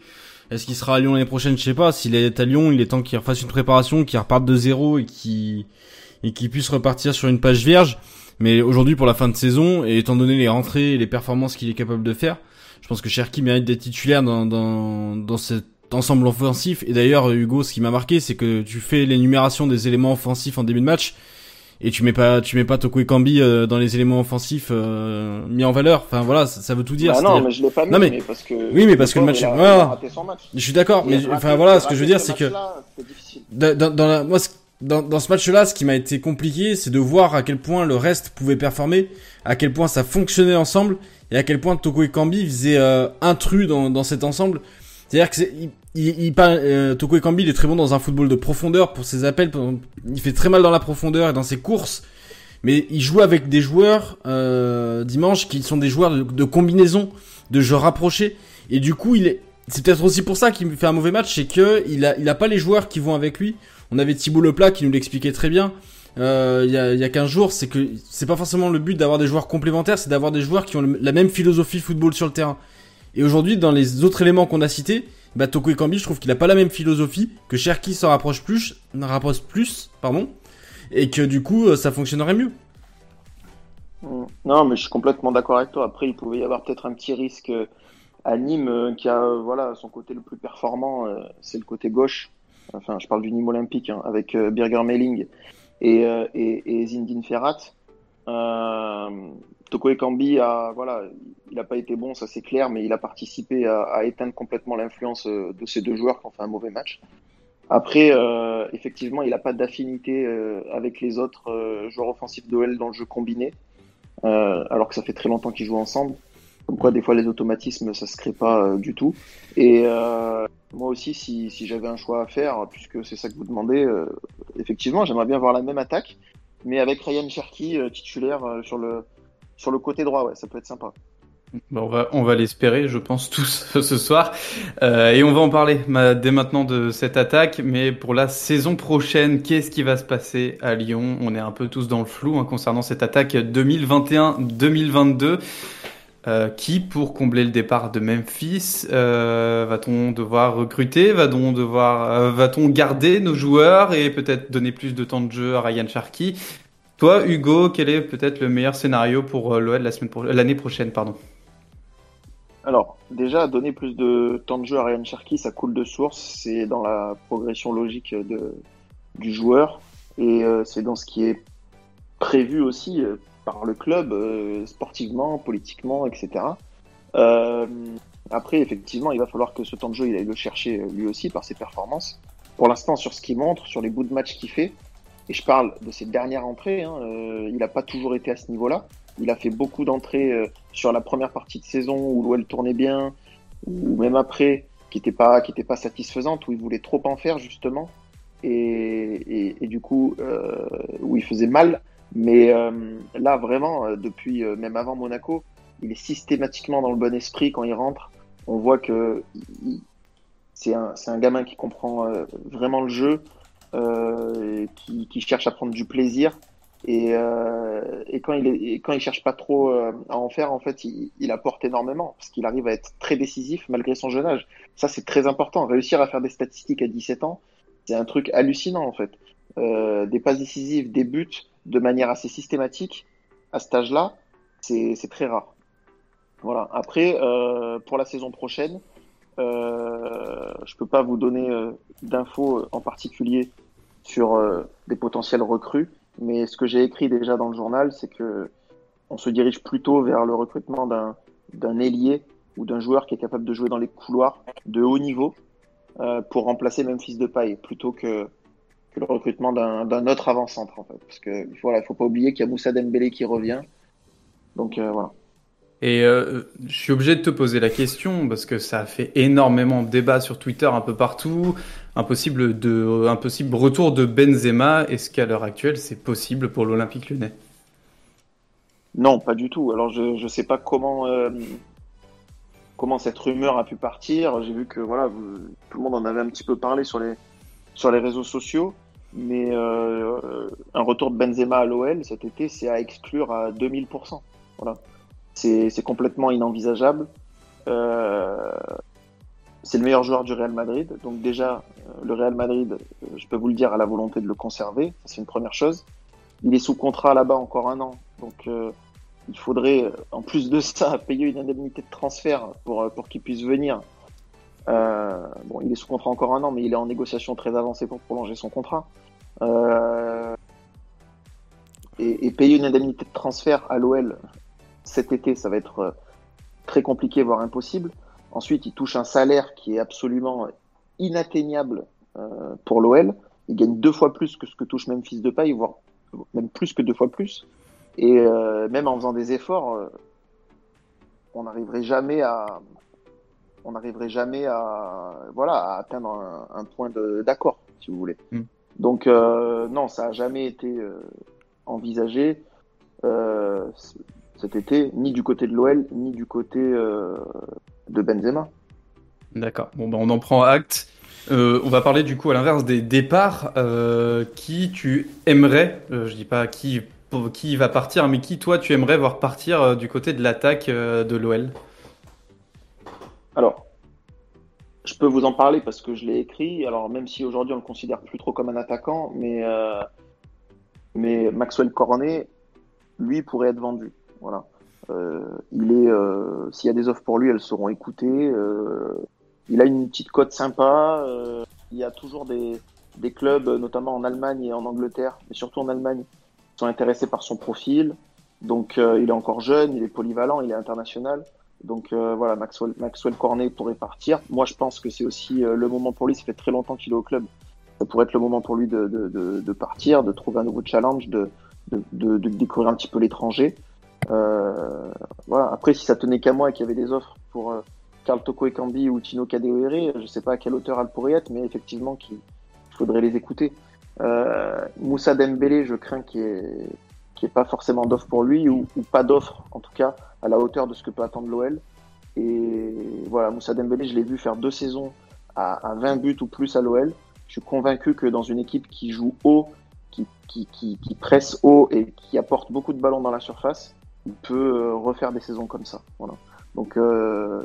Est-ce qu'il sera à Lyon l'année prochaine? Je sais pas. S'il est à Lyon, il est temps qu'il refasse une préparation, qu'il reparte de zéro et qu'il et qu'il puisse repartir sur une page vierge. Mais aujourd'hui, pour la fin de saison, et étant donné les rentrées et les performances qu'il est capable de faire, je pense que Cherki mérite d'être titulaire dans, dans, dans cet ensemble offensif. Et d'ailleurs, Hugo, ce qui m'a marqué, c'est que tu fais l'énumération des éléments offensifs en début de match, et tu mets pas, tu mets pas Toko Ekambi euh, dans les éléments offensifs euh, mis en valeur. Enfin voilà, ça, ça veut tout dire. Bah non, mais je l'ai pas mis, non, mais... mais parce que. Oui, mais parce que le match. A, voilà. raté son match. Je suis d'accord, mais enfin voilà, ce que je veux dire, c'est que là, dans, dans, dans la, moi, ce dans, dans ce match-là, ce qui m'a été compliqué, c'est de voir à quel point le reste pouvait performer, à quel point ça fonctionnait ensemble, et à quel point Toko Ekambi faisait euh, intrus dans, dans cet ensemble. C'est-à-dire que c'est, il, il, il euh, Toko Ekambi, il est très bon dans un football de profondeur pour ses appels. Il fait très mal dans la profondeur et dans ses courses, mais il joue avec des joueurs euh, dimanche qui sont des joueurs de, combinaison, de jeux rapprochés, et du coup, il est c'est peut-être aussi pour ça qu'il fait un mauvais match, c'est que il a, il a pas les joueurs qui vont avec lui. On avait Thibaut Leplat qui nous l'expliquait très bien euh, il, y a, y a 15 jours, c'est que c'est pas forcément le but d'avoir des joueurs complémentaires, c'est d'avoir des joueurs qui ont la même philosophie football sur le terrain. Et aujourd'hui, dans les autres éléments qu'on a cités, bah, Toko Ekambi, je trouve qu'il a pas la même philosophie, que Cherki s'en rapproche plus, rapproche plus, pardon, et que du coup, ça fonctionnerait mieux. Non, mais je suis complètement d'accord avec toi. Après, il pouvait y avoir peut-être un petit risque à Nîmes, euh, qui a voilà son côté le plus performant, euh, c'est le côté gauche. Enfin, je parle du Nîmes olympique hein, avec euh, Birger Melling et, et, et Zindine Ferrat. Toko Ekambi a voilà, il n'a pas été bon, ça c'est clair, mais il a participé à, éteindre complètement l'influence de ces deux joueurs qui ont fait un mauvais match. Après, euh, effectivement, il n'a pas d'affinité euh, avec les autres euh, joueurs offensifs d'OL dans le jeu combiné, alors que ça fait très longtemps qu'ils jouent ensemble. Comme quoi, des fois, les automatismes, ça se crée pas du tout. Et moi aussi, si, si j'avais un choix à faire, puisque c'est ça que vous demandez, effectivement, j'aimerais bien voir la même attaque, mais avec Ryan Cherky titulaire sur le sur le côté droit, ouais, ça peut être sympa. Bon, on va, l'espérer, je pense tous [laughs] ce soir, euh, et on va en parler dès maintenant de cette attaque. Mais pour la saison prochaine, qu'est-ce qui va se passer à Lyon? On est un peu tous dans le flou hein, concernant cette attaque 2021-2022. Euh, qui, pour combler le départ de Memphis, euh, va-t-on devoir recruter? Va-t-on devoir, va-t-on garder nos joueurs et peut-être donner plus de temps de jeu à Ryan Sharkey? Toi, Hugo, quel est peut-être le meilleur scénario pour l'OL l'année prochaine, pardon? Alors, déjà, donner plus de temps de jeu à Ryan Cherky, ça coule de source. C'est dans la progression logique du joueur. Et euh, c'est dans ce qui est prévu aussi euh, par le club, euh, sportivement, politiquement, etc. après, effectivement, il va falloir que ce temps de jeu, il aille le chercher lui aussi par ses performances. Pour l'instant, sur ce qu'il montre, sur les bouts de match qu'il fait, et je parle de ses dernières entrées, hein, il n'a pas toujours été à ce niveau-là. Il a fait beaucoup d'entrées euh, sur la première partie de saison où l'OL tournait bien, ou même après, qui n'était pas, satisfaisante, où il voulait trop en faire justement, et, du coup, euh, où il faisait mal. Mais euh, là, vraiment, depuis même avant Monaco, il est systématiquement dans le bon esprit quand il rentre. On voit que c'est un, gamin qui comprend vraiment le jeu, qui cherche à prendre du plaisir Et, euh, et quand il est, quand il cherche pas trop euh, à en faire, en fait, il, il apporte énormément parce qu'il arrive à être très décisif malgré son jeune âge. Ça, c'est très important. Réussir à faire des statistiques à 17 ans, c'est un truc hallucinant en fait. Euh, des passes décisives, des buts de manière assez systématique à cet âge-là, c'est très rare. Voilà. Après, euh, pour la saison prochaine, euh, je peux pas vous donner euh, d'infos en particulier sur des potentiels recrues, mais ce que j'ai écrit déjà dans le journal, c'est que on se dirige plutôt vers le recrutement d'un ailier ou d'un joueur qui est capable de jouer dans les couloirs de haut niveau euh, pour remplacer Memphis Depay plutôt que que le recrutement d'un d'un autre avant-centre en fait parce que voilà, il faut pas oublier qu'il y a Moussa Dembélé qui revient. Donc euh, voilà. Et euh, je suis obligé de te poser la question parce que ça a fait énormément de débats sur Twitter un peu partout. Impossible de, impossible retour de Benzema. Est-ce qu'à l'heure actuelle c'est possible pour l'Olympique Lyonnais? Non, pas du tout. Alors je je sais pas comment euh, comment cette rumeur a pu partir. J'ai vu que voilà, tout le monde en avait un petit peu parlé sur les sur les réseaux sociaux, mais euh, un retour de Benzema à l'OL cet été, c'est à exclure à 2000%. Voilà, c'est complètement inenvisageable. Euh, c'est le meilleur joueur du Real Madrid, donc déjà euh, le Real Madrid, euh, je peux vous le dire, a la volonté de le conserver. C'est une première chose. Il est sous contrat là-bas encore un an, donc il faudrait, en plus de ça, [laughs] payer une indemnité de transfert pour, pour qu'il puisse venir. Bon, il est sous contrat encore un an, mais il est en négociation très avancée pour prolonger son contrat. Et payer une indemnité de transfert à l'OL cet été, ça va être euh, très compliqué, voire impossible. Ensuite, il touche un salaire qui est absolument inatteignable euh, pour l'OL. Il gagne deux fois plus que ce que touche Memphis Depay, voire même plus que deux fois plus. Et euh, même en faisant des efforts, euh, on n'arriverait jamais à, on n'arriverait jamais à, voilà, à atteindre un, un point de- d'accord, si vous voulez. Mm. Donc non, ça a jamais été envisagé cet été, ni du côté de l'OL, ni du côté euh, de Benzema. D'accord. Bon, ben on en prend acte. Euh, on va parler du coup à l'inverse des départs. Euh, qui tu aimerais, je dis pas qui, qui va partir, mais qui toi tu aimerais voir partir du côté de l'attaque de l'OL Alors, je peux vous en parler parce que je l'ai écrit. Alors, même si aujourd'hui on le considère plus trop comme un attaquant, mais, mais Maxwell Cornet, lui, pourrait être vendu. Voilà. Euh, il est, euh, s'il y a des offres pour lui, elles seront écoutées. Euh, il a une petite cote sympa. Il y a toujours des, des clubs, notamment en Allemagne et en Angleterre, mais surtout en Allemagne, qui sont intéressés par son profil. Donc, euh, il est encore jeune, il est polyvalent, il est international. Donc euh, voilà, Maxwell, Maxwell Cornet pourrait partir. Moi, je pense que c'est aussi le moment pour lui. Ça fait très longtemps qu'il est au club. Ça pourrait être le moment pour lui de, de, de, partir, de trouver un nouveau challenge, de, de découvrir un petit peu l'étranger. Euh, voilà. Après, si ça tenait qu'à moi et qu'il y avait des offres pour euh, Karl Toko Ekambi ou Tino Kadewere, je sais pas à quelle hauteur elles pourraient être, mais effectivement, qu'il il faudrait les écouter. Euh, Moussa Dembélé, je crains qu'il n'y ait, ait pas forcément d'offre pour lui ou, ou pas d'offre, en tout cas, à la hauteur de ce que peut attendre l'OL. Et voilà, Moussa Dembélé, je l'ai vu faire deux saisons à, à 20 buts ou plus à l'OL. Je suis convaincu que dans une équipe qui joue haut, qui, qui, qui, qui presse haut et qui apporte beaucoup de ballons dans la surface, il peut euh, refaire des saisons comme ça. Voilà. Donc euh,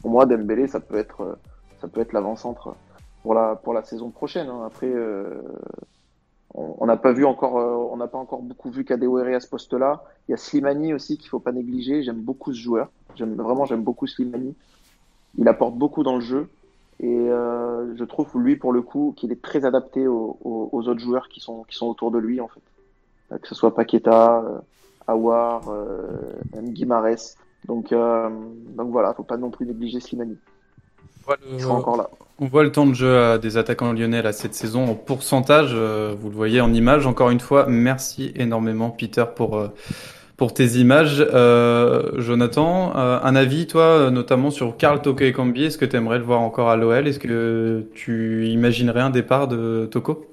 pour moi, Dembélé, ça peut être, euh, ça peut être l'avant-centre pour la pour la saison prochaine. hein. Après, on n'a pas vu encore, on n'a pas encore beaucoup vu Kadewere à ce poste-là. Il y a Slimani aussi qu'il faut pas négliger. J'aime beaucoup ce joueur. J'aime vraiment, j'aime beaucoup Slimani. Il apporte beaucoup dans le jeu et je trouve lui pour le coup qu'il est très adapté aux, autres joueurs qui sont qui sont autour de lui en fait. Que ce soit Paqueta, Awar, euh, même Guimares. Donc euh, donc voilà, faut pas non plus négliger Slimani. Il sera encore là. On voit le temps de jeu à des attaquants lyonnais là, cette saison en pourcentage. euh, vous le voyez en image. Encore une fois, merci énormément Peter pour euh, pour tes images. Euh, Jonathan, un avis toi, notamment sur Karl Toko Ekambi. Est-ce que tu aimerais le voir encore à l'OL Est-ce que tu imaginerais un départ de Toko?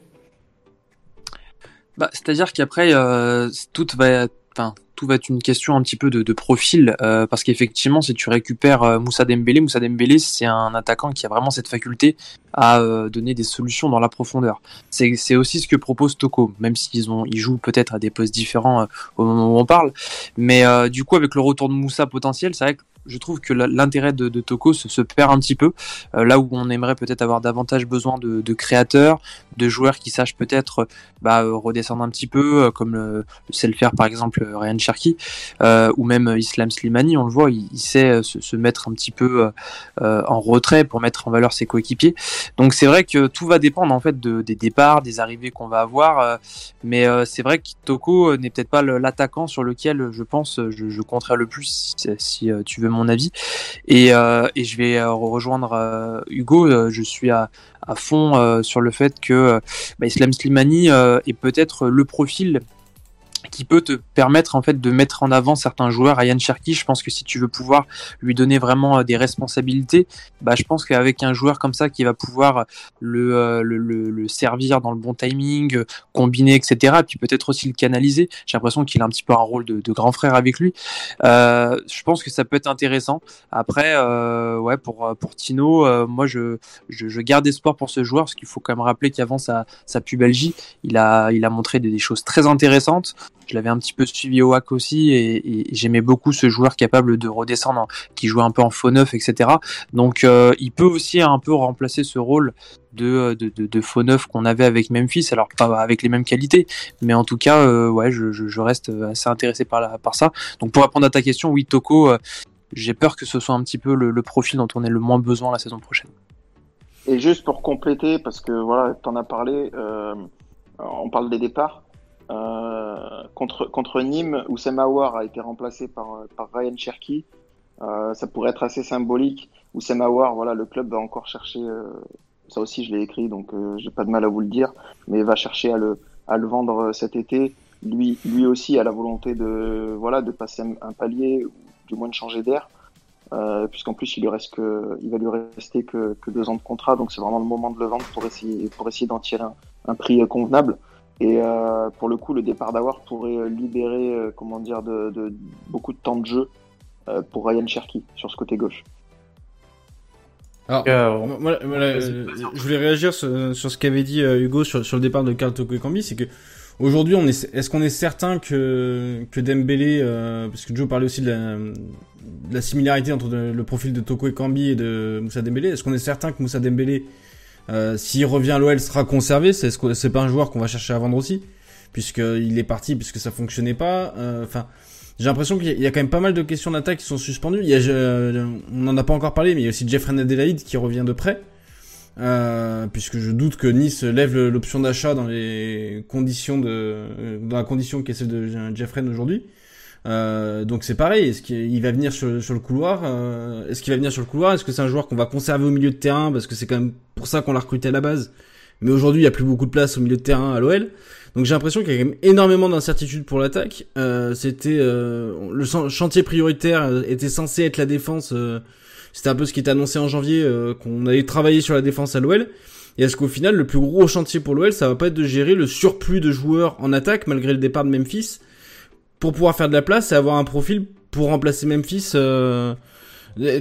Bah, c'est-à-dire qu'après, euh, tout va, être- enfin, tout va être une question un petit peu de, profil, euh, parce qu'effectivement, si tu récupères euh, Moussa Dembélé, Moussa Dembélé, c'est un attaquant qui a vraiment cette faculté à euh, donner des solutions dans la profondeur. C'est aussi ce que propose Toko, même s'ils ont ils jouent peut-être à des postes différents au moment où on parle, mais du coup, avec le retour de Moussa potentiel, c'est vrai que je trouve que l'intérêt de, Toko se, perd un petit peu, euh, là où on aimerait peut-être avoir davantage besoin de, créateurs, de joueurs qui sachent peut-être bah, euh, redescendre un petit peu, euh, comme le, le sait le faire par exemple Ryan Cherki, ou même Islam Slimani, on le voit, il, sait se, mettre un petit peu en retrait pour mettre en valeur ses coéquipiers. Donc c'est vrai que tout va dépendre en fait de, des départs, des arrivées qu'on va avoir, mais c'est vrai que Toko n'est peut-être pas l'attaquant sur lequel je pense je, je compterais le plus si, si, tu veux mon avis. Et, euh, je vais euh, rejoindre euh, Hugo, je suis à, fond sur le fait que bah, Islam Slimani est peut-être le profil qui peut te permettre en fait de mettre en avant certains joueurs. Ryan Cherki, je pense que si tu veux pouvoir lui donner vraiment euh, des responsabilités, bah je pense qu'avec un joueur comme ça qui va pouvoir le, euh, le, le, le servir dans le bon timing, euh, combiner, etc. Et puis peut-être aussi le canaliser. J'ai l'impression qu'il a un petit peu un rôle de, grand frère avec lui. Euh, je pense que ça peut être intéressant. Après, euh, ouais, pour pour Tino, euh, moi je, je garde espoir pour ce joueur parce qu'il faut quand même rappeler qu'avant sa sa pubalgie, il a il a montré des choses très intéressantes. Je l'avais un petit peu suivi au hack aussi et, j'aimais beaucoup ce joueur capable de redescendre, en- qui jouait un peu en faux neuf, etc. Donc euh, il peut aussi un peu remplacer ce rôle de, de faux neuf qu'on avait avec Memphis, alors pas avec les mêmes qualités, mais en tout cas, euh, ouais, je, reste assez intéressé par, ça. Donc pour répondre à ta question, oui, Toko, euh, j'ai peur que ce soit un petit peu le, le profil dont on ait le moins besoin la saison prochaine. Et juste pour compléter, parce que voilà, t'en as parlé, euh, on parle des départs. Euh, contre, Nîmes, où a été remplacé par, Ryan Cherky, euh, ça pourrait être assez symbolique. Où voilà, le club va encore chercher, euh, ça aussi je l'ai écrit, donc j'ai pas de mal à vous le dire, mais va chercher à le, vendre cet été. Lui, lui aussi a la volonté de, voilà, de passer un, palier, du moins de changer d'air. Puisqu'en plus il lui reste que, il va lui rester que, deux ans de contrat, donc c'est vraiment le moment de le vendre pour essayer, pour d'en tirer un, prix convenable. Et euh, pour le coup, le départ d'Awar pourrait libérer, euh, comment dire, de, de, beaucoup de temps de jeu euh, pour Ryan Cherky sur ce côté gauche. Alors, Euh, moi, moi, là, euh, je voulais réagir sur, sur ce qu'avait dit euh, Hugo sur, sur le départ de Karl Toko Ekambi, c'est que aujourd'hui, on est, est-ce qu'on est certain que que Dembélé, euh, parce que Joe parlait aussi de la, de la similarité entre de- le profil de Toko Ekambi et de Moussa Dembélé, est-ce qu'on est certain que Moussa Dembélé, euh, s'il revient à l'OL, sera conservé C'est que c'est pas un joueur qu'on va chercher à vendre aussi, puisqu'il est parti, puisque ça fonctionnait pas. euh, Enfin. j'ai l'impression qu'il y a- quand même pas mal de questions d'attaque qui sont suspendues. Il y a, euh, on n'en a pas encore parlé, mais il y a aussi Jeffrey Adelaide qui revient de près. Euh, puisque je doute que Nice lève l'option d'achat dans les conditions de, dans la condition qui est celle de Jeffrey aujourd'hui. Euh, donc c'est pareil. Est-ce qu'il va venir sur, sur le couloir euh, Est-ce qu'il va venir sur le couloir Est-ce que c'est un joueur qu'on va conserver au milieu de terrain parce que c'est quand même pour ça qu'on l'a recruté à la base. Mais aujourd'hui, il y a plus beaucoup de place au milieu de terrain à l'OL. Donc j'ai l'impression qu'il y a quand même énormément d'incertitudes pour l'attaque. Euh, c'était euh, le chan- chantier prioritaire euh, était censé être la défense. c'était un peu ce qui était annoncé en janvier qu'on allait travailler sur la défense à l'OL. Et est-ce qu'au final, le plus gros chantier pour l'OL, ça va pas être de gérer le surplus de joueurs en attaque malgré le départ de Memphis? Pour pouvoir faire de la place et avoir un profil pour remplacer Memphis,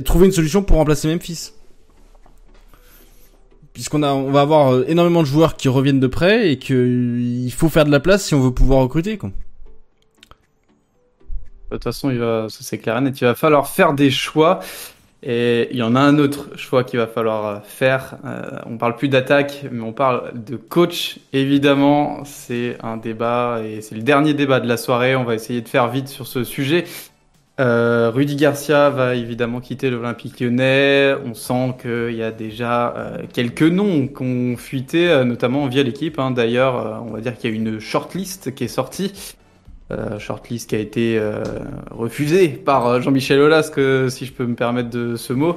trouver une solution pour remplacer Memphis puisqu'on a, on va avoir euh, énormément de joueurs qui reviennent de près et que euh, faut faire de la place si on veut pouvoir recruter, quoi. De toute façon, il va, ça c'est clair et net, il va falloir faire des choix. Et il y en a un autre choix qu'il va falloir euh, faire. On parle plus d'attaque, mais on parle de coach. Évidemment, c'est un débat et c'est le dernier débat de la soirée. On va essayer de faire vite sur ce sujet. Euh, Rudy Garcia va évidemment quitter l'Olympique lyonnais. On sent qu'il y a déjà euh, quelques noms qui ont fuité, euh, notamment via l'équipe. Hein. D'ailleurs, on va dire qu'il y a une shortlist qui est sortie. Shortlist qui a été refusée par Jean-Michel Aulas, que, si je peux me permettre de ce mot.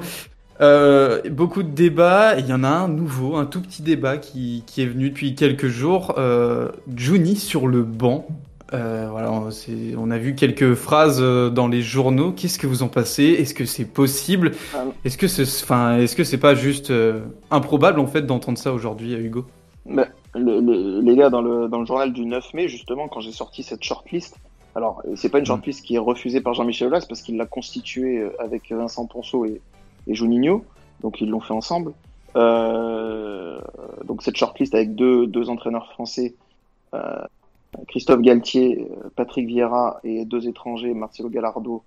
Beaucoup de débats, il y en a un nouveau, un tout petit débat qui, qui est venu depuis quelques jours. Euh, Juni sur le banc. Euh, voilà, on, a vu quelques phrases euh, dans les journaux. Qu'est-ce que vous en pensez? Est-ce que c'est possible? Ah. Est-ce que c'est, enfin, est-ce que c'est pas juste euh, improbable en fait d'entendre ça aujourd'hui, à Hugo? Le- le- les gars, dans le, dans le journal du 9 mai, justement, quand j'ai sorti cette shortlist, Alors, c'est pas une shortlist qui est refusée par Jean-Michel Aulas parce qu'il l'a constituée avec Vincent Ponceau et, et Juninho, donc ils l'ont fait ensemble. Euh, donc cette shortlist avec deux, deux entraîneurs français, euh, Christophe Galtier, euh, Patrick Vieira et deux étrangers, Marcelo Gallardo,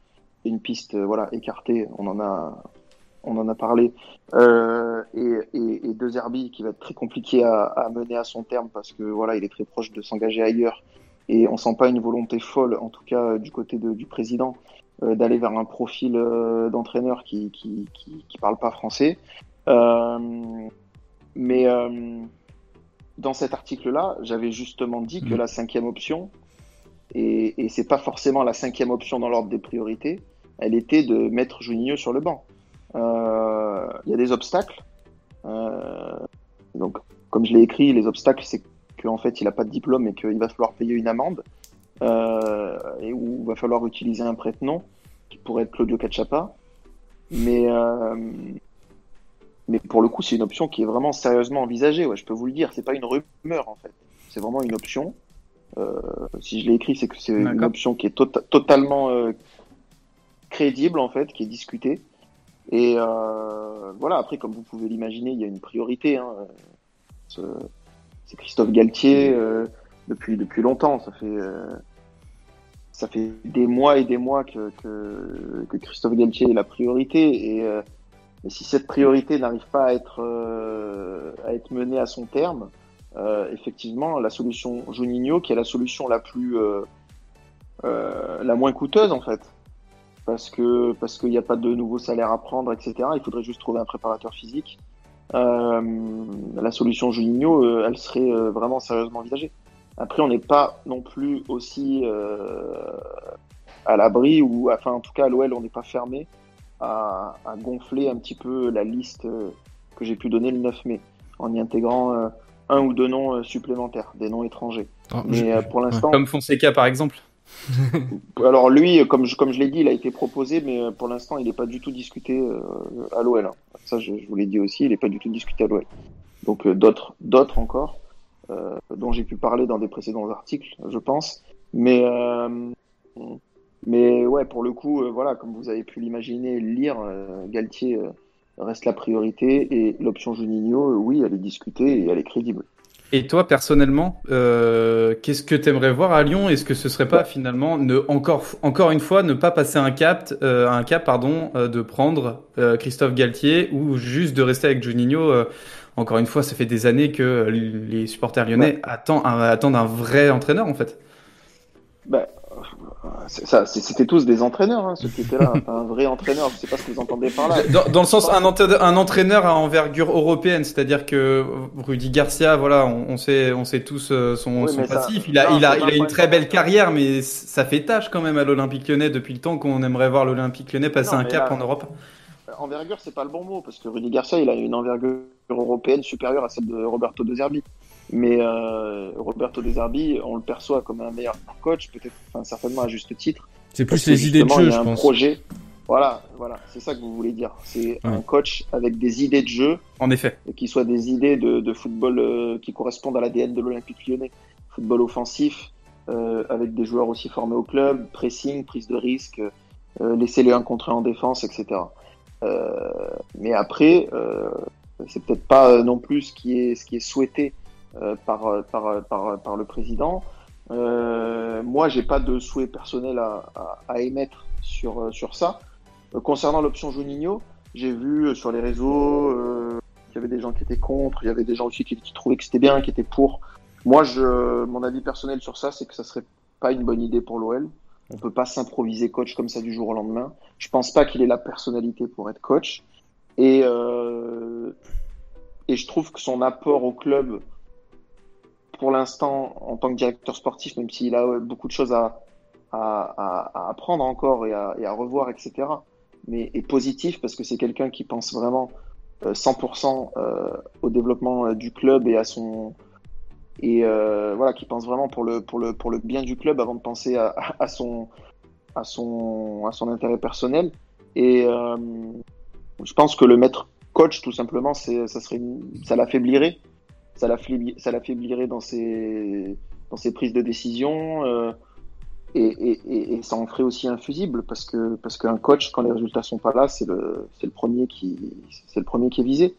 une piste euh, voilà écartée. On en a on en a parlé. Euh, et, et, et deux Herbie qui va être très compliqué à, à, mener à son terme parce que voilà il est très proche de s'engager ailleurs. Et on sent pas une volonté folle en tout cas du côté de, du président euh, d'aller vers un profil euh, d'entraîneur qui, qui, qui qui parle pas français. Euh, mais dans cet article-là, j'avais justement dit que mmh. la cinquième option, et, et c'est pas forcément la cinquième option dans l'ordre des priorités, elle était de mettre Juninho sur le banc. Il euh, y a des obstacles. Euh, donc, comme je l'ai écrit, les obstacles, c'est qu'en fait, il n'a pas de diplôme et qu'il va falloir payer une amende euh, et où il va falloir utiliser un prête-nom qui pourrait être Claudio Cachapa. Mais mais pour le coup, c'est une option qui est vraiment sérieusement envisagée. Ouais, je peux vous le dire, c'est pas une rumeur en fait. C'est vraiment une option. Euh, si je l'ai écrit, c'est que c'est une option qui est to totalement euh, crédible en fait, qui est discutée. Et euh, voilà. Après, comme vous pouvez l'imaginer, il y a une priorité. Hein. C'est Christophe Galtier euh, depuis depuis longtemps. Ça fait euh, ça fait des mois et des mois que, que, que Christophe Galtier est la priorité et et si cette priorité n'arrive pas à être, euh, à être menée à son terme, euh, effectivement, la solution Juninho, qui est la solution la plus, euh, euh la moins coûteuse en fait, parce que parce qu'il n'y a pas de nouveaux salaires à prendre, etc. Il faudrait juste trouver un préparateur physique. Euh, la solution Juninho, euh, elle serait vraiment sérieusement envisagée. Après, on n'est pas non plus aussi à l'abri ou, enfin, en tout cas, à l'OL, on n'est pas fermé à, à, gonfler un petit peu la liste euh, que j'ai pu donner le 9 mai, en y intégrant euh, un ou deux noms euh, supplémentaires, des noms étrangers. Oh, Mais je... pour l'instant, comme Fonseca par exemple. [laughs] alors lui, comme je, comme je l'ai dit, il a été proposé, mais pour l'instant, il n'est pas du tout discuté à l'OL. Hein. Ça, je, je vous l'ai dit aussi, il n'est pas du tout discuté à l'OL. Donc d'autres, d'autres encore, euh, dont j'ai pu parler dans des précédents articles, je pense. Mais euh, mais ouais, pour le coup, euh, voilà, comme vous avez pu l'imaginer, lire, euh, Galtier euh, reste la priorité et l'option Juninho, oui, elle est discutée et elle est crédible. Et toi, personnellement, euh, qu'est-ce que tu aimerais voir à Lyon? Est-ce que ce serait pas finalement ne encore encore une fois ne pas passer un cap, euh, un cap pardon, euh, de prendre Christophe Galtier ou juste de rester avec Juninho Encore une fois, ça fait des années que les supporters lyonnais ouais. attendent, attendent un vrai entraîneur en fait. Bah, c'était tous des entraîneurs, hein, ceux qui étaient là. [laughs] un vrai entraîneur, je sais pas ce que vous entendez par là. Dans, dans le sens, un, un, entraîneur à envergure européenne, c'est-à-dire que Rudy Garcia, voilà, on, on, sait, on sait tous euh, son, oui, son passif. Ça, il a, non, il a, il a une très belle carrière, mais ça fait tâche quand même à l'Olympique lyonnais depuis le temps qu'on aimerait voir l'Olympique lyonnais passer non, un cap là, en Europe. Envergure, c'est pas le bon mot, parce que Rudy Garcia, il a une envergure européenne supérieure à celle de Roberto De Zerbi. Mais euh, Roberto De Zerbi, on le perçoit comme un meilleur coach, peut-être, enfin, certainement à juste titre. C'est plus les idées de jeu, il y a je un pense. projet. Voilà, voilà, c'est ça que vous voulez dire. C'est ouais. un coach avec des idées de jeu. En effet. Et qui soient des idées de, de football euh, qui correspondent à l'ADN de l'Olympique lyonnais. Football offensif, euh, avec des joueurs aussi formés au club, pressing, prise de risque, euh, laisser les 1 contre 1 en défense, etc. Euh, mais après, euh, c'est peut-être pas non plus ce qui est, ce qui est souhaité euh, par, par, par, par, le président. Euh, moi, j'ai pas de souhait personnel à, à, à émettre sur, sur ça. Euh, concernant l'option Juninho, j'ai vu sur les réseaux euh, qu'il y avait des gens qui étaient contre, il y avait des gens aussi qui, qui trouvaient que c'était bien, qui étaient pour. Moi, je, mon avis personnel sur ça, c'est que ça serait pas une bonne idée pour l'OL. On peut pas s'improviser coach comme ça du jour au lendemain. Je pense pas qu'il ait la personnalité pour être coach. Et, euh, et je trouve que son apport au club pour l'instant, en tant que directeur sportif, même s'il a beaucoup de choses à, apprendre encore et à, revoir, etc., mais est positif parce que c'est quelqu'un qui pense vraiment euh, 100% euh, au développement euh, du club et à son et euh, voilà, qui pense vraiment pour le pour le pour le bien du club avant de penser à, son à son à son intérêt personnel. Et euh, je pense que le mettre coach, tout simplement, c'est ça l'affaiblirait ça l'affaiblirait dans ses, dans ses prises de décision. Euh, et, et, et, ça en ferait aussi infusible parce que parce qu'un coach quand les résultats sont pas là c'est le le premier qui c'est le premier qui est visé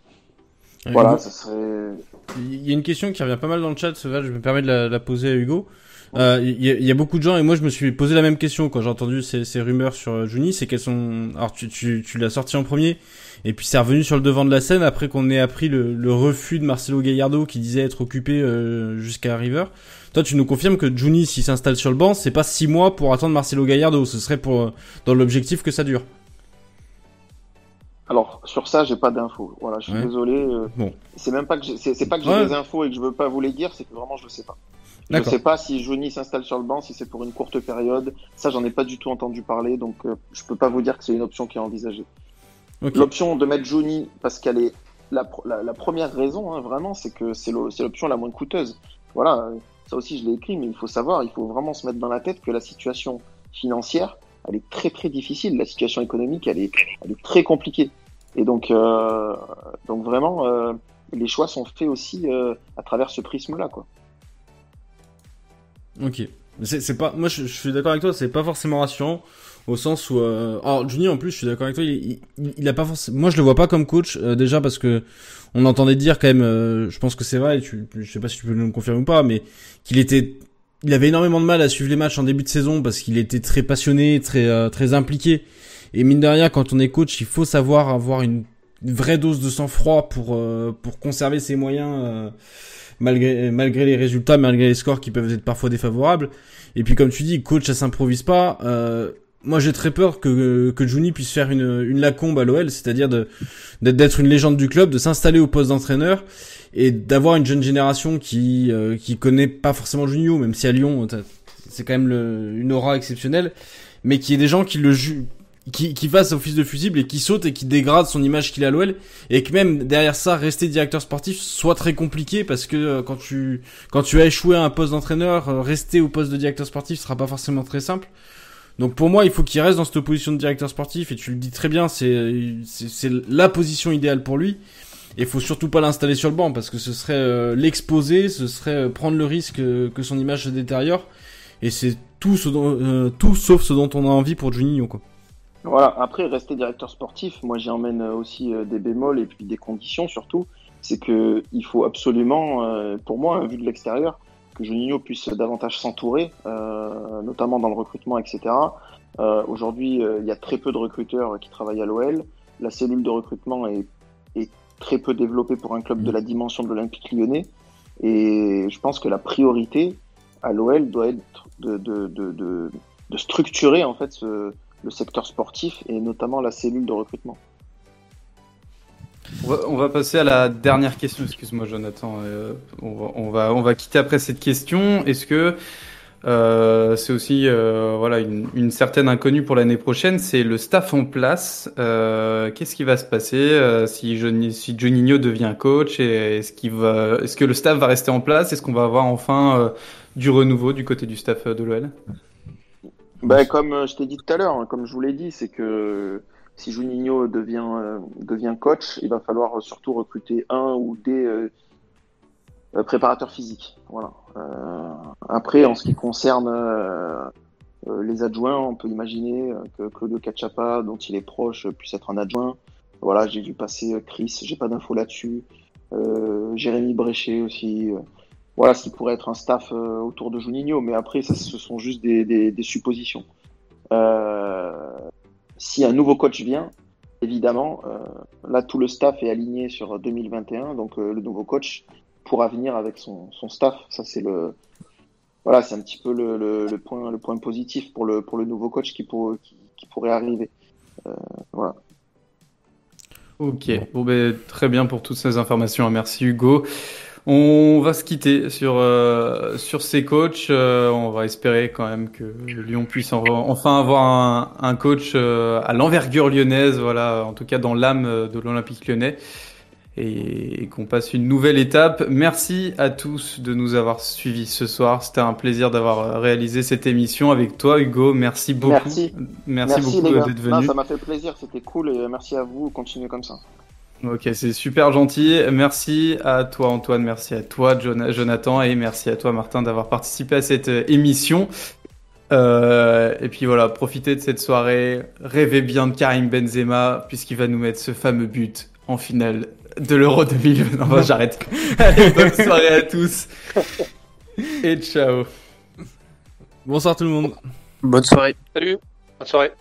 voilà ça serait il y a une question qui revient pas mal dans le chat je me permets de la, la poser à Hugo euh, il y, y, a beaucoup de gens et moi je me suis posé la même question quand j'ai entendu ces, ces, rumeurs sur Juni, c'est qu'elles sont. Alors tu, tu, tu l'as sorti en premier et puis c'est revenu sur le devant de la scène après qu'on ait appris le, le, refus de Marcelo Gallardo qui disait être occupé euh, jusqu'à River. Toi tu nous confirmes que Juni s'il s'installe sur le banc c'est pas six mois pour attendre Marcelo Gallardo, ce serait pour dans l'objectif que ça dure. Alors sur ça, j'ai pas d'infos. Voilà, je suis Ouais. désolé. euh, Bon. C'est même pas que j'ai- c'est c'est pas que j'ai Ouais. des infos et que je veux pas vous les dire, c'est que vraiment je le sais pas. Je D'accord. sais pas si Johnny s'installe sur le banc, si c'est pour une courte période. Ça, j'en ai pas du tout entendu parler, donc euh, je peux pas vous dire que c'est une option qui est envisagée. L'option de mettre Johnny, parce qu'elle est la, pr- la, la première raison, hein, vraiment, c'est que c'est l'option la moins coûteuse. Voilà, ça aussi je l'ai écrit, mais il faut savoir, il faut vraiment se mettre dans la tête que la situation financière, elle est très très difficile. La situation économique, elle est, elle est très compliquée. Et donc, euh, donc vraiment, euh, les choix sont faits aussi euh, à travers ce prisme-là, quoi. Ok. C'est pas. Moi, je, je suis d'accord avec toi. C'est pas forcément rassurant au sens où. Euh... Alors, Juni, en plus, je suis d'accord avec toi. Il, il, il a pas forcément. Moi, je le vois pas comme coach euh, déjà parce que on entendait dire quand même. euh, je pense que c'est vrai. Tu, je sais pas si tu peux le confirmer ou pas, mais qu'il était. Il avait énormément de mal à suivre les matchs en début de saison parce qu'il était très passionné, très euh, très impliqué. Et mine de rien, quand on est coach, il faut savoir avoir une vraie dose de sang-froid pour euh, pour conserver ses moyens. euh, malgré malgré les résultats, malgré les scores qui peuvent être parfois défavorables. Et puis comme tu dis, coach, ça s'improvise pas. Euh, moi, j'ai très peur que que Juni puisse faire une une lacombe à l'OL, c'est-à-dire de d'être une légende du club, de s'installer au poste d'entraîneur et d'avoir une jeune génération qui euh, qui connaît pas forcément Junio, même si à Lyon c'est quand même le, une aura exceptionnelle, mais qui est des gens qui le ju qui, qui fassent office de fusible et qui sautent et qui dégradent son image qu'il a à l'OL. Et que même derrière ça rester directeur sportif soit très compliqué parce que euh, quand tu quand tu as échoué à un poste d'entraîneur euh, rester au poste de directeur sportif sera pas forcément très simple. Donc pour moi il faut qu'il reste dans cette position de directeur sportif et tu le dis très bien c'est c'est la position idéale pour lui. Et faut surtout pas l'installer sur le banc parce que ce serait euh, l'exposer ce serait euh, prendre le risque que son image se détériore. Et c'est tout ce dont, tout sauf ce dont on a envie pour Juninho quoi Voilà, après, rester directeur sportif, moi j'y emmène euh, aussi euh, des bémols et puis des conditions surtout. C'est que il faut absolument, euh, pour moi, vu de l'extérieur, que Juninho puisse davantage s'entourer, euh, notamment dans le recrutement, etc. Euh, Aujourd'hui, il y a très peu de recruteurs qui travaillent à l'OL. La cellule de recrutement est, est très peu développée pour un club de la dimension de l'Olympique lyonnais. Et je pense que la priorité à l'OL doit être de, de, de, de structurer en fait ce, le secteur sportif et notamment la cellule de recrutement. On va, passer à la dernière question. Excuse-moi, Jonathan. Euh, on, va, on, va, quitter après cette question. Est-ce que euh, c'est aussi euh, voilà une, certaine inconnue pour l'année prochaine C'est le staff en place. Qu'est-ce qui va se passer si, Johnny, si devient coach Est-ce est-ce que le staff va rester en place? Est-ce qu'on va avoir enfin du renouveau du côté du staff de l'OL ben, comme je t'ai dit tout à l'heure, hein, comme je vous l'ai dit, c'est que si Juninho devient, euh, devient coach, il va falloir surtout recruter un ou des euh, préparateurs physiques. Voilà. Euh, après, en ce qui concerne euh, les adjoints, on peut imaginer que Claudio Cachapa, dont il est proche, puisse être un adjoint. Voilà, j'ai vu passer Chris, j'ai pas d'infos là-dessus. Euh, Jérémy Bréchet aussi. Voilà ce qui pourrait être un staff autour de Juninho, mais après, ça, ce sont juste des, suppositions. Euh, si un nouveau coach vient, évidemment, euh, là tout le staff est aligné sur 2021, donc euh, le nouveau coach pourra venir avec son, staff. Ça c'est le voilà, c'est un petit peu le, point le point positif pour le pour le nouveau coach qui, pour, qui, pourrait arriver. Euh, voilà. Ok, bon ben très bien pour toutes ces informations. Merci Hugo. On va se quitter sur euh, sur ces coachs. Euh, on va espérer quand même que Lyon puisse en, enfin avoir un, un coach euh, à l'envergure lyonnaise, voilà, en tout cas dans l'âme de l'Olympique lyonnais, et, et qu'on passe une nouvelle étape. Merci à tous de nous avoir suivis ce soir. C'était un plaisir d'avoir réalisé cette émission avec toi, Hugo. Merci beaucoup. Merci, merci, merci beaucoup d'être venu. Non, ça m'a fait plaisir. C'était cool et merci à vous. Continuez comme ça. Ok, c'est super gentil. Merci à toi Antoine, merci à toi Jonathan et merci à toi Martin d'avoir participé à cette émission. Euh, et puis voilà, profitez de cette soirée, rêvez bien de Karim Benzema puisqu'il va nous mettre ce fameux but en finale de l'Euro 2000. [laughs] Non, bah, j'arrête. [laughs] Allez, bonne soirée à tous et ciao. Bonsoir tout le monde. Bonne soirée. Salut, bonne soirée.